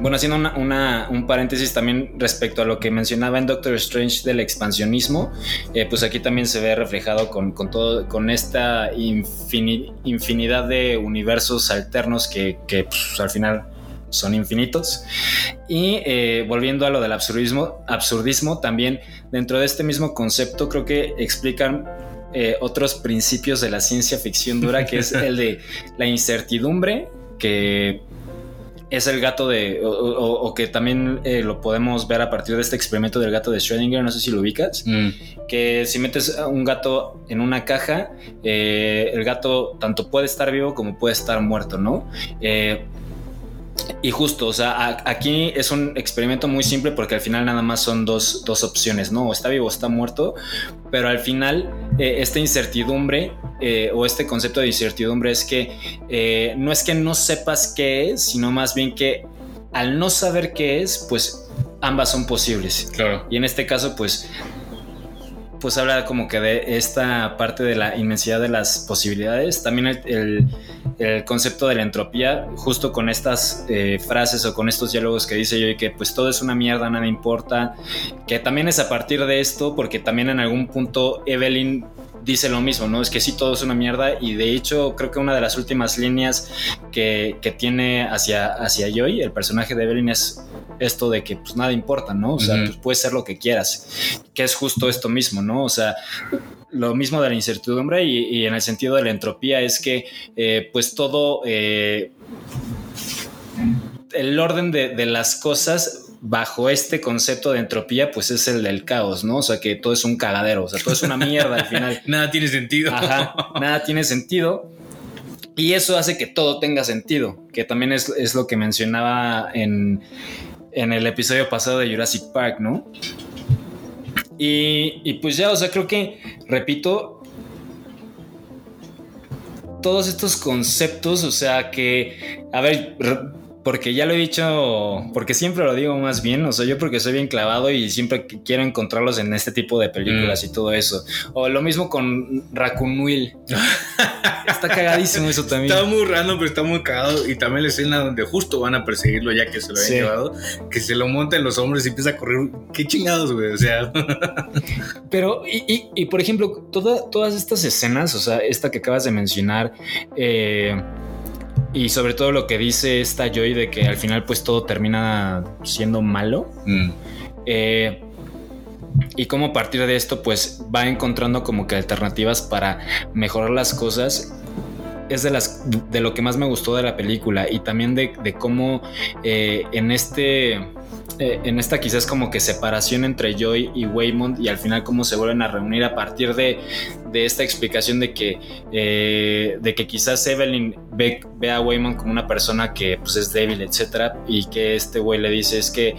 bueno, haciendo una- un paréntesis también respecto a lo que mencionaba en Doctor Strange del expansionismo, eh, pues aquí también se ve reflejado con, con todo, con esta infini- infinidad de universos alternos que, que, pues, al final son infinitos. Y eh, volviendo a lo del absurdismo, absurdismo, también dentro de este mismo concepto creo que explican eh, otros principios de la ciencia ficción dura, que es el de la incertidumbre, que es el gato de, o, o- o que también eh, lo podemos ver a partir de este experimento del gato de Schrödinger, no sé si lo ubicas, mm, que si metes a un gato en una caja, eh, el gato tanto puede estar vivo como puede estar muerto, ¿no? Eh, y justo, o sea, a- aquí es un experimento muy simple porque al final nada más son dos, dos opciones, ¿no? O está vivo o está muerto, pero al final eh, esta incertidumbre eh, o este concepto de incertidumbre es que eh, no es que no sepas qué es, sino más bien que al no saber qué es, pues ambas son posibles. claro. Y en este caso, pues, pues habla como que de esta parte de la inmensidad de las posibilidades. También el, el- concepto de la entropía, justo con estas eh, frases o con estos diálogos que dice yo y que pues todo es una mierda, nada importa. Que también es a partir de esto, porque también en algún punto Evelyn dice lo mismo, ¿no? Es que sí, todo es una mierda y de hecho creo que una de las últimas líneas que, que tiene hacia, hacia Joy, el personaje de Evelyn, es esto de que pues nada importa, ¿no? O sea, pues puedes ser lo que quieras, que es justo esto mismo, ¿no? O sea, lo mismo de la incertidumbre y, y en el sentido de la entropía es que eh, pues todo... eh, el orden de, de las cosas bajo este concepto de entropía, pues es el del caos, ¿no? O sea, que todo es un cagadero, o sea, todo es una mierda al final. Nada tiene sentido. Ajá, nada tiene sentido. Y eso hace que todo tenga sentido, que también es, es lo que mencionaba en, en el episodio pasado de Jurassic Park, ¿no? Y, y pues ya, o sea, creo que, repito, todos estos conceptos, o sea, que, a ver, porque ya lo he dicho, porque siempre lo digo más bien, o sea, yo porque soy bien clavado y siempre qu- quiero encontrarlos en este tipo de películas Mm. y todo eso. O lo mismo con Raccoon Wheel. Está cagadísimo eso también. Está muy random, pero está muy cagado. Y también la escena donde justo van a perseguirlo ya que se lo habían Sí. llevado, que se lo monta en los hombros y empieza a correr. Qué chingados, güey. O sea, Pero, y, y- y, por ejemplo, toda- todas estas escenas, o sea, esta que acabas de mencionar, eh, y sobre todo lo que dice esta Joy de que al final pues todo termina siendo malo, mm, eh, y cómo a partir de esto pues va encontrando como que alternativas para mejorar las cosas. Es de, las, de lo que más me gustó de la película y también de, de cómo eh, en este eh, en esta quizás como que separación entre Joy y Waymond y al final cómo se vuelven a reunir a partir de, de esta explicación de que, eh, de que quizás Evelyn ve, a Waymond como una persona que pues es débil, etcétera, y que este güey le dice es que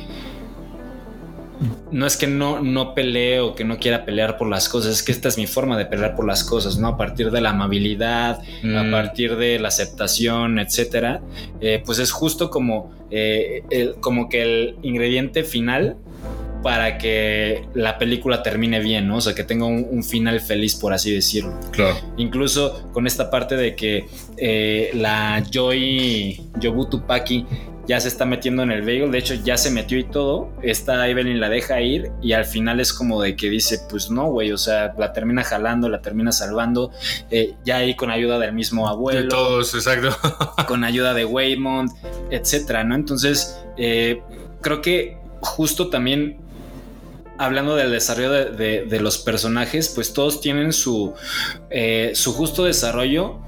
no es que no, no pelee o que no quiera pelear por las cosas, es que esta es mi forma de pelear por las cosas, ¿no? A partir de la amabilidad, a Mm. partir de la aceptación, etcétera, eh, pues es justo como, eh, el- como que el ingrediente final para que la película termine bien, ¿no? O sea, que tenga un, un final feliz, por así decirlo. Claro. Incluso con esta parte de que eh, la Joy Yobutu Paki ya se está metiendo en el bagel, de hecho ya se metió y todo, esta Evelyn la deja ir y al final es como de que dice, pues no, güey, o sea, la termina jalando, la termina salvando, eh, ya ahí con ayuda del mismo De abuelo, todos, exacto. con ayuda de Waymond, etcétera, ¿no? Entonces, eh, creo que justo también hablando del desarrollo de, de- de los personajes, pues todos tienen su, eh, su justo desarrollo.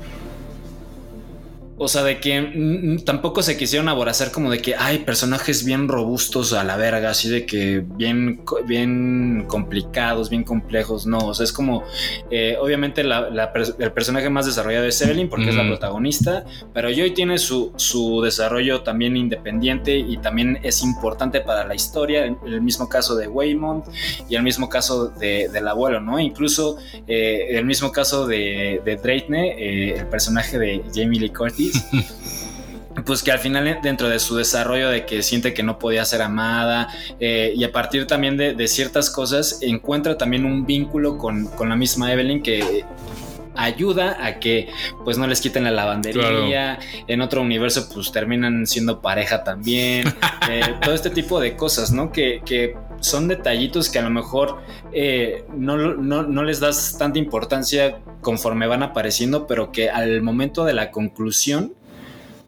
O sea, de que tampoco se quisieron aborazar como de que hay personajes bien robustos a la verga, así de que bien, bien complicados, bien complejos. No, o sea, es como, eh, obviamente la- la pers- el personaje más desarrollado es Evelyn porque es la protagonista, pero Joy tiene su, su desarrollo también independiente y también es importante para la historia. El, el mismo caso de Waymond y el mismo caso de- del abuelo, ¿no? Incluso eh, el mismo caso de, de Dreitne, eh, el personaje de Jamie Lee Curtis. Pues que al final dentro de su desarrollo de que siente que no podía ser amada eh, y a partir también de, de ciertas cosas encuentra también un vínculo con, con la misma Evelyn que ayuda a que pues no les quiten la lavandería. En otro universo pues terminan siendo pareja también. Eh, todo este tipo de cosas no que, que son detallitos que a lo mejor eh, no, no, no les das tanta importancia conforme van apareciendo pero que al momento de la conclusión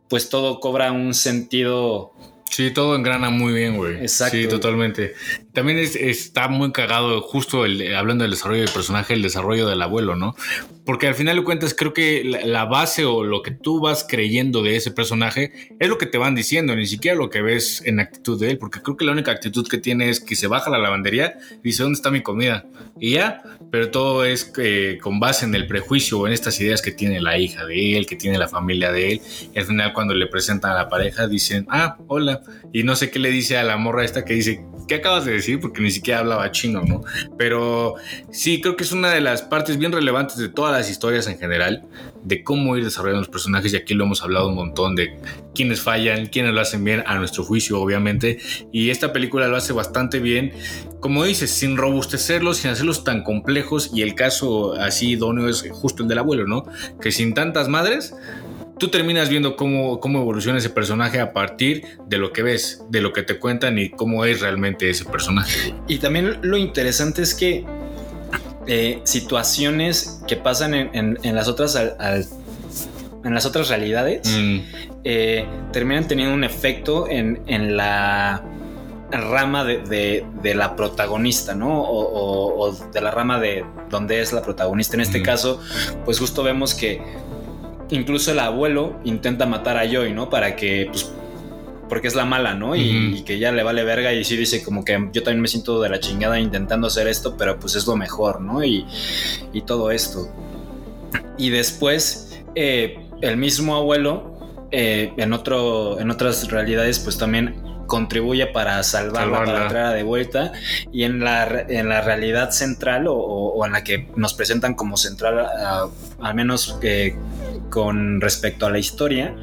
pues todo cobra un sentido Sí, todo engrana muy bien, güey. Exacto. Sí, totalmente. También es- está muy cagado, justo el, hablando del desarrollo del personaje, el desarrollo del abuelo, ¿no? Porque al final de cuentas creo que la, la base o lo que tú vas creyendo de ese personaje es lo que te van diciendo, ni siquiera lo que ves en actitud de él, porque creo que la única actitud que tiene es que se baja a la lavandería y dice, ¿dónde está mi comida? Y ya, pero todo es eh, con base en el prejuicio o en estas ideas que tiene la hija de él, que tiene la familia de él, y al final cuando le presentan a la pareja dicen, ah, hola, y no sé qué le dice a la morra esta que dice, ¿qué acabas de decir? Porque ni siquiera hablaba chino, ¿no? Pero sí, creo que es una de las partes bien relevantes de todas las historias en general, de cómo ir desarrollando los personajes, y aquí lo hemos hablado un montón de quiénes fallan, quiénes lo hacen bien, a nuestro juicio, obviamente, y esta película lo hace bastante bien, como dices, sin robustecerlos, sin hacerlos tan complejos, y el caso así idóneo es justo el del abuelo, ¿no? Que sin tantas madres, tú terminas viendo cómo, cómo evoluciona ese personaje a partir de lo que ves, de lo que te cuentan y cómo es realmente ese personaje. Y también lo interesante es que eh, situaciones que pasan en, en- en las otras al- al- en las otras realidades Mm, eh, terminan teniendo un efecto en, en la rama de, de- de la protagonista, ¿no? O, o- o de la rama de donde es la protagonista. En este Ujú. caso, pues justo vemos que incluso el abuelo intenta matar a Joy, ¿no? Para que, pues, porque es la mala, ¿no? Y, que ya le vale verga y sí dice como que yo también me siento de la chingada intentando hacer esto, pero pues es lo mejor, ¿no? Y, y todo esto. Y después, eh, el mismo abuelo, eh, en, otro, en otras realidades, pues también contribuye para salvarla, Salvarla. para traerla de vuelta. Y en la, en la realidad central o, o- en la que nos presentan como central, ah, al menos eh, con respecto a la historia,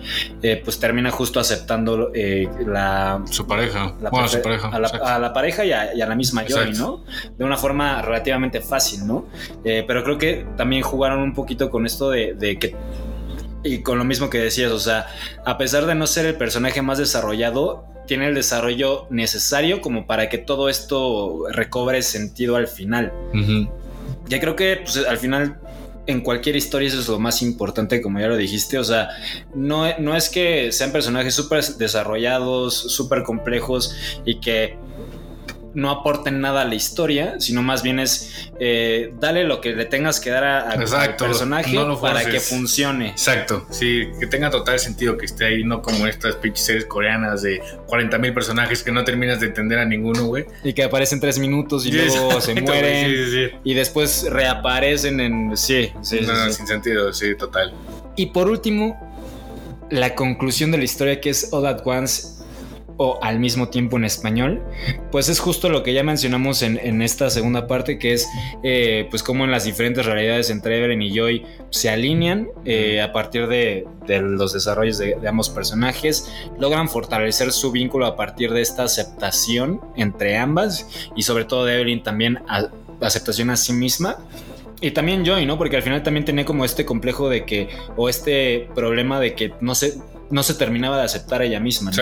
eh, pues termina justo aceptando eh, la, su pareja. la bueno, su pareja. a, la, exacto. a la pareja y a, y a la misma Joy, Exacto. ¿no? De una forma relativamente fácil, ¿no? Pero creo que también jugaron un poquito con esto de, de que. Y con lo mismo que decías, o sea, a pesar de no ser el personaje más desarrollado, tiene el desarrollo necesario como para que todo esto recobre sentido al final. Ya creo que pues, al final en cualquier historia eso es lo más importante, como ya lo dijiste. O sea, no, no es que sean personajes súper desarrollados, súper complejos y que no aporten nada a la historia, sino más bien es eh, dale lo que le tengas que dar a- a- al Exacto, personaje no para que funcione. Exacto, sí, que tenga total sentido que esté ahí, no como estas pinches series coreanas de 40 mil personajes que no terminas de entender a ninguno, güey. Y que aparecen tres minutos y Sí, luego se exacto, mueren. Sí, sí, sí. Y después reaparecen en... Sí, sí, no, sin sentido, sí, total. Y por último, la conclusión de la historia que es All at Once o al mismo tiempo en español, pues es justo lo que ya mencionamos en, en esta segunda parte, que es eh, pues cómo en las diferentes realidades entre Evelyn y Joy se alinean eh, a partir de, de los desarrollos de, de ambos personajes, logran fortalecer su vínculo a partir de esta aceptación entre ambas y sobre todo de Evelyn también a- aceptación a sí misma. Y también Joy, ¿no? Porque al final también tenía como este complejo de que, o este problema de que no se, no se terminaba de aceptar a ella misma, ¿no?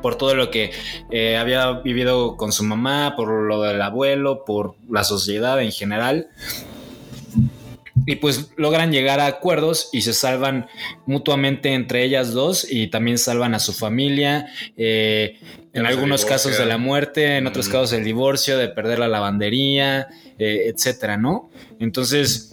Por todo lo que eh, había vivido con su mamá, por lo del abuelo, por la sociedad en general. Y pues logran llegar a acuerdos y se salvan mutuamente entre ellas dos y también salvan a su familia. eh, en algunos casos de la muerte, en otros Mm. casos el divorcio, de perder la lavandería, eh, etcétera, ¿no? Entonces,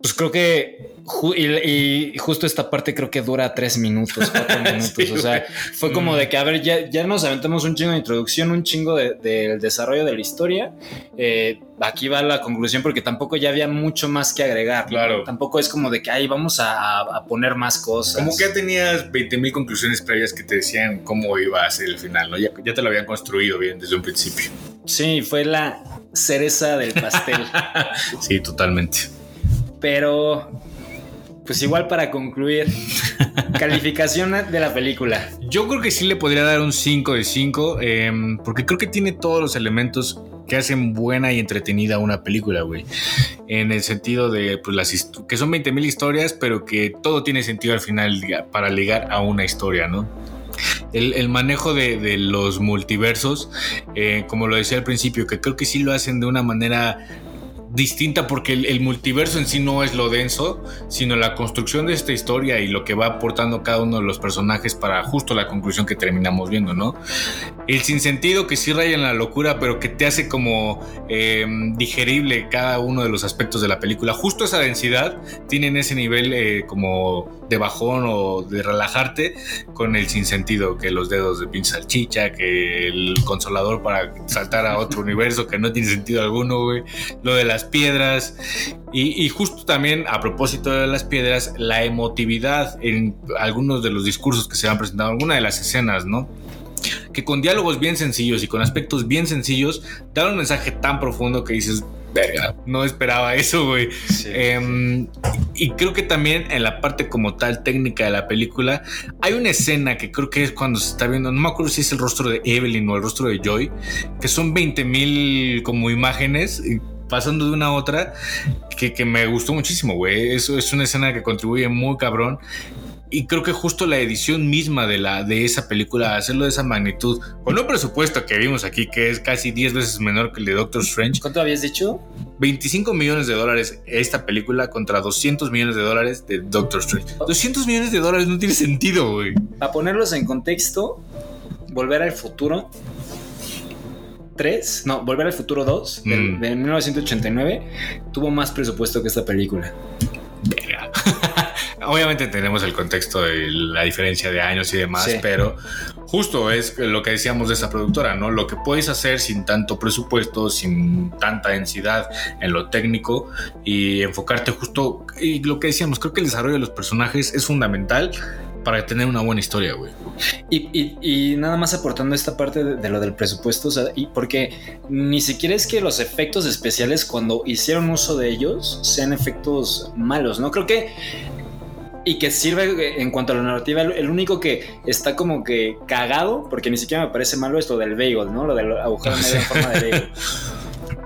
pues creo que ju- y, y justo esta parte creo que dura tres minutos, cuatro minutos. Sí, o sea, fue como Mm. de que, a ver, ya, ya nos aventamos un chingo de introducción, un chingo de- del desarrollo de la historia. Eh, aquí va la conclusión porque tampoco ya había mucho más que agregar. ¿no? Claro. Tampoco es como de que, ahí vamos a, a poner más cosas. Como que ya tenías 20.000 conclusiones previas que te decían cómo iba a ser el final, ¿no? Ya, ya te lo habían construido bien desde un principio. Sí, fue la cereza del pastel. Sí, totalmente. Pero, pues igual para concluir, calificación de la película. Yo creo que sí le podría dar un 5 de 5, eh, porque creo que tiene todos los elementos que hacen buena y entretenida una película, güey. En el sentido de pues, las que son 20.000 historias, pero que todo tiene sentido al final para ligar a una historia, ¿no? El, el manejo de, de los multiversos, eh, como lo decía al principio, que creo que sí lo hacen de una manera distinta porque el, multiverso en sí no es lo denso, sino la construcción de esta historia y lo que va aportando cada uno de los personajes para justo la conclusión que terminamos viendo, ¿no? El sinsentido que sí raya en la locura, pero que te hace como eh, digerible cada uno de los aspectos de la película. Justo esa densidad tienen ese nivel eh, como de bajón o de relajarte con el sinsentido, que los dedos de pinche salchicha, que el consolador para saltar a otro universo que no tiene sentido alguno, güey. Lo de las piedras. Y, y justo también, a propósito de las piedras, la emotividad en algunos de los discursos que se han presentado, algunas de las escenas, ¿no? Que con diálogos bien sencillos y con aspectos bien sencillos, dan un mensaje tan profundo que dices, verga, no esperaba eso, güey. Em, y creo que también en la parte como tal técnica de la película hay una escena que creo que es cuando se está viendo, no me acuerdo si es el rostro de Evelyn o el rostro de Joy, que son 20 mil como imágenes y pasando de una a otra que, que me gustó muchísimo, güey. Eso es una escena que contribuye muy cabrón. Y creo que justo la edición misma de, la, de esa película, hacerlo de esa magnitud, con un presupuesto que vimos aquí, que es casi 10 veces menor que el de Doctor Strange, ¿Cuánto habías dicho? 25 millones de dólares esta película contra 200 millones de dólares de Doctor Strange. 200 millones de dólares no tiene sentido, güey. Para ponerlos en contexto, Volver al Futuro 3, no, Volver al Futuro 2, del- Mm. de 1989, tuvo más presupuesto que esta película. Verga. Obviamente tenemos el contexto de la diferencia de años y demás, Sí. pero justo es lo que decíamos de esa productora, ¿no? Lo que puedes hacer sin tanto presupuesto, sin tanta densidad en lo técnico y enfocarte justo, y lo que decíamos, creo que el desarrollo de los personajes es fundamental para tener una buena historia, güey. Y, y- y nada más aportando esta parte de, de lo del presupuesto, o sea, y porque ni siquiera es que los efectos especiales cuando hicieron uso de ellos sean efectos malos, ¿no? Creo que... Y que sirve en cuanto a la narrativa, el, único que está como que cagado, porque ni siquiera me parece malo es lo del bagel, ¿no? Lo del agujero negro en forma de bagel.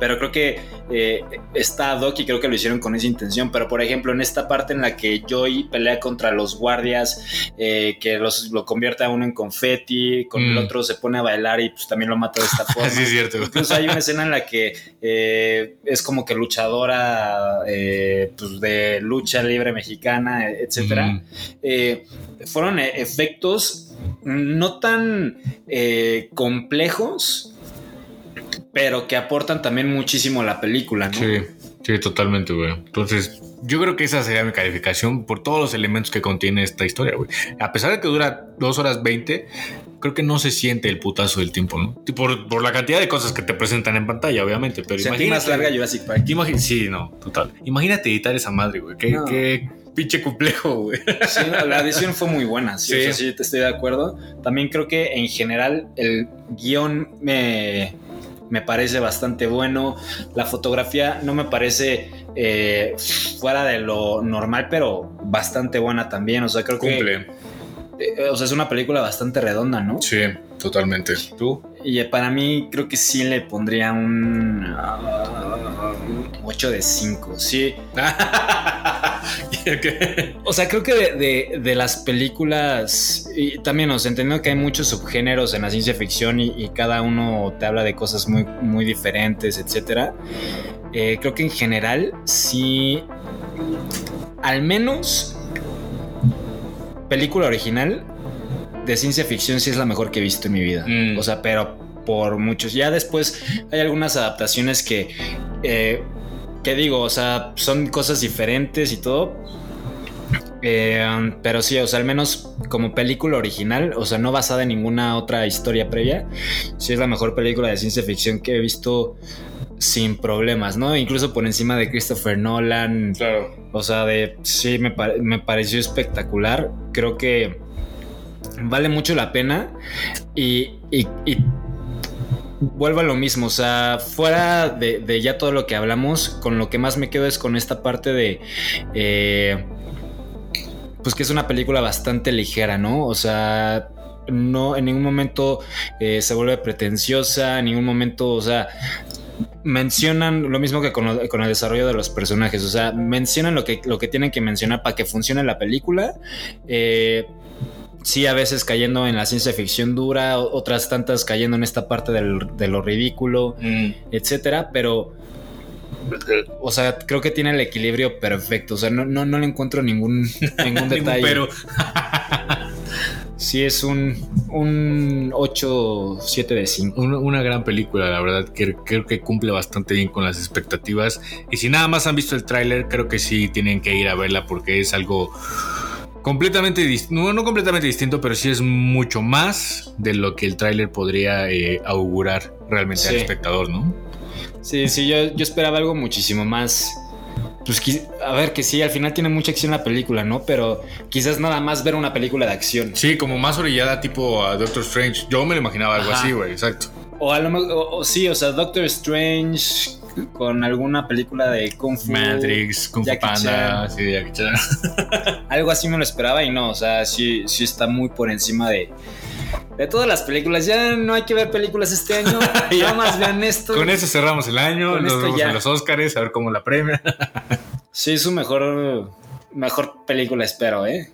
Pero creo que eh, está ad hoc y creo que lo hicieron con esa intención. Pero por ejemplo, en esta parte en la que Joy pelea contra los guardias, eh, que los, lo convierte a uno en confeti, con el Mm. otro se pone a bailar y pues también lo mata de esta forma. Sí, es cierto. Incluso hay una escena en la que eh, es como que luchadora eh, pues de lucha libre mexicana, etcétera. Mm. Fueron efectos no tan complejos, pero que aportan también muchísimo a la película, ¿no? Sí, sí, totalmente, güey. Entonces, yo creo que esa sería mi calificación por todos los elementos que contiene esta historia, güey. A pesar de que dura dos horas 20, creo que no se siente el putazo del tiempo, ¿no? Por, por la cantidad de cosas que te presentan en pantalla, obviamente. Pero Sentí imagínate. más larga Jurassic Park. Sí, no, total. Imagínate editar esa madre, güey. Qué, No. qué pinche complejo, güey. Sí, no, la edición fue muy buena, sí, Sí. o sea, sí, te estoy de acuerdo. También creo que en general el guion me, me parece bastante bueno. La fotografía no me parece eh, fuera de lo normal, pero bastante buena también. O sea, creo Cumple. que o sea, es una película bastante redonda, ¿no? Sí, totalmente. ¿Tú? Y eh, para mí creo que sí le pondría un ah, 8 de 5. Sí, O sea, creo que de, de- de las películas, y también nos entendiendo que hay muchos subgéneros en la ciencia ficción y, y cada uno te habla de cosas muy, muy diferentes, etcétera. Eh, creo que en general sí, al menos película original de ciencia ficción sí es la mejor que he visto en mi vida. Mm. O sea, pero por muchos. Ya después hay algunas adaptaciones que, eh, que digo, o sea, son cosas diferentes y todo. Eh, pero sí, o sea, al menos como película original, o sea, no basada en ninguna otra historia previa, sí es la mejor película de ciencia ficción que he visto sin problemas, ¿no? Incluso por encima de Christopher Nolan, Claro. o sea, de sí, me, me pareció espectacular. Creo que vale mucho la pena. Y, y- y vuelvo a lo mismo. O sea, fuera de, de ya todo lo que hablamos, con lo que más me quedo es con esta parte de. eh, pues que es una película bastante ligera, ¿no? O sea. No, en ningún momento eh, se vuelve pretenciosa, en ningún momento, o sea, mencionan lo mismo que con, lo- con el desarrollo de los personajes. O sea, mencionan lo que, lo que tienen que mencionar para que funcione la película. Eh, sí, a veces cayendo en la ciencia ficción dura, otras tantas cayendo en esta parte del- de lo ridículo, Mm. etcétera, pero. O sea, creo que tiene el equilibrio perfecto. O sea, no, no, no le encuentro ningún, ningún Ningún detalle. pero. Sí, es un, un 8, 7 de 5. Una, una gran película, la verdad, que creo que cumple bastante bien con las expectativas. Y si nada más han visto el tráiler, creo que sí tienen que ir a verla porque es algo completamente distinto, no, no completamente distinto, pero sí es mucho más de lo que el tráiler podría eh, augurar realmente al espectador, ¿no? Sí, sí, yo, yo esperaba algo muchísimo más. Pues a ver, que sí, al final tiene mucha acción la película, ¿no? Pero quizás nada más ver una película de acción. Sí, como más orillada tipo a Doctor Strange. Yo me lo imaginaba algo Ajá. así, güey, exacto. O a lo mejor, o- o sí, o sea, Doctor Strange con alguna película de Kung Fu. Matrix, Kung Fu Jackie Panda, Chan. sí, Jackie Chan. Algo así me lo esperaba y no, o sea, sí, sí está muy por encima de, de todas las películas. Ya no hay que ver películas este año. Nada más vean esto. Con eso cerramos el año, Con nos esto vemos ya. en los Oscars, a ver cómo la premia. Sí, su mejor, mejor película, espero, ¿eh?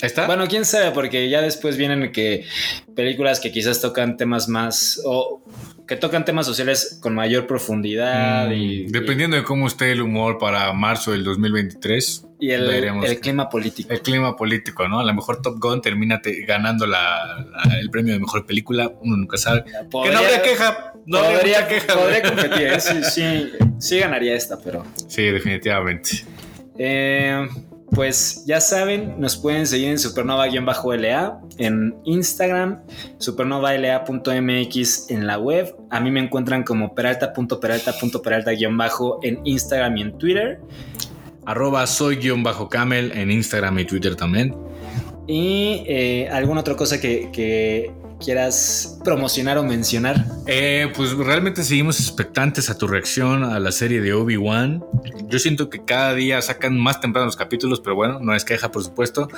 ¿Está? Bueno, quién sabe, porque ya después vienen que películas que quizás tocan temas más o que tocan temas sociales con mayor profundidad Mm, y, Dependiendo de cómo esté el humor para marzo del 2023, y el, el clima político. el clima político, ¿no? A lo mejor Top Gun termina te- ganando la- la- el premio de mejor película, uno nunca sabe. que no habría queja, no habría podría, mucha queja. podría competir, ¿eh? sí, sí, sí ganaría esta, pero Sí, definitivamente. Eh, pues ya saben, nos pueden seguir en supernova-la en Instagram, supernovala.mx en la web. A mí me encuentran como peralta.peralta.peralta- en Instagram y en Twitter. Arroba soy guion bajo camel en Instagram y Twitter también. Y eh, alguna otra cosa que, que quieras promocionar o mencionar. Eh, pues realmente seguimos expectantes a tu reacción a la serie de Obi-Wan. Yo siento que cada día sacan más temprano los capítulos, pero bueno, no es queja, por supuesto.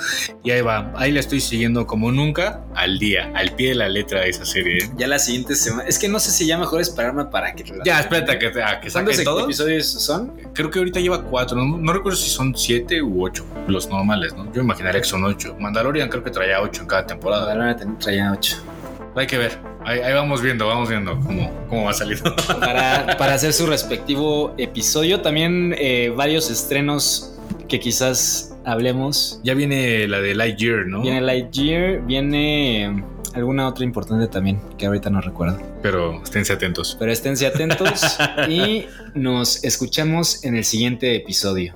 Y ahí va, ahí la estoy siguiendo como nunca, al día, al pie de la letra de esa serie. ¿eh? Ya la siguiente semana. Es que no sé si ya mejor esperarme para que. la- Ya, espérate a que, a que ¿Cuántos saquen todos. episodios son? Creo que ahorita lleva cuatro, no, no recuerdo si son siete u ocho, los normales, ¿no? Yo imaginaría que son ocho. Mandalorian creo que traía ocho en cada temporada. Ahora traía 8. Hay que ver, ahí, ahí vamos viendo, vamos viendo cómo, cómo va saliendo. para, para hacer su respectivo episodio. También eh, varios estrenos que quizás hablemos. ya viene la de Lightyear, ¿no? Viene Lightyear, viene eh, alguna otra importante también, que ahorita no recuerdo. Pero esténse atentos. Pero esténse atentos y nos escuchamos en el siguiente episodio.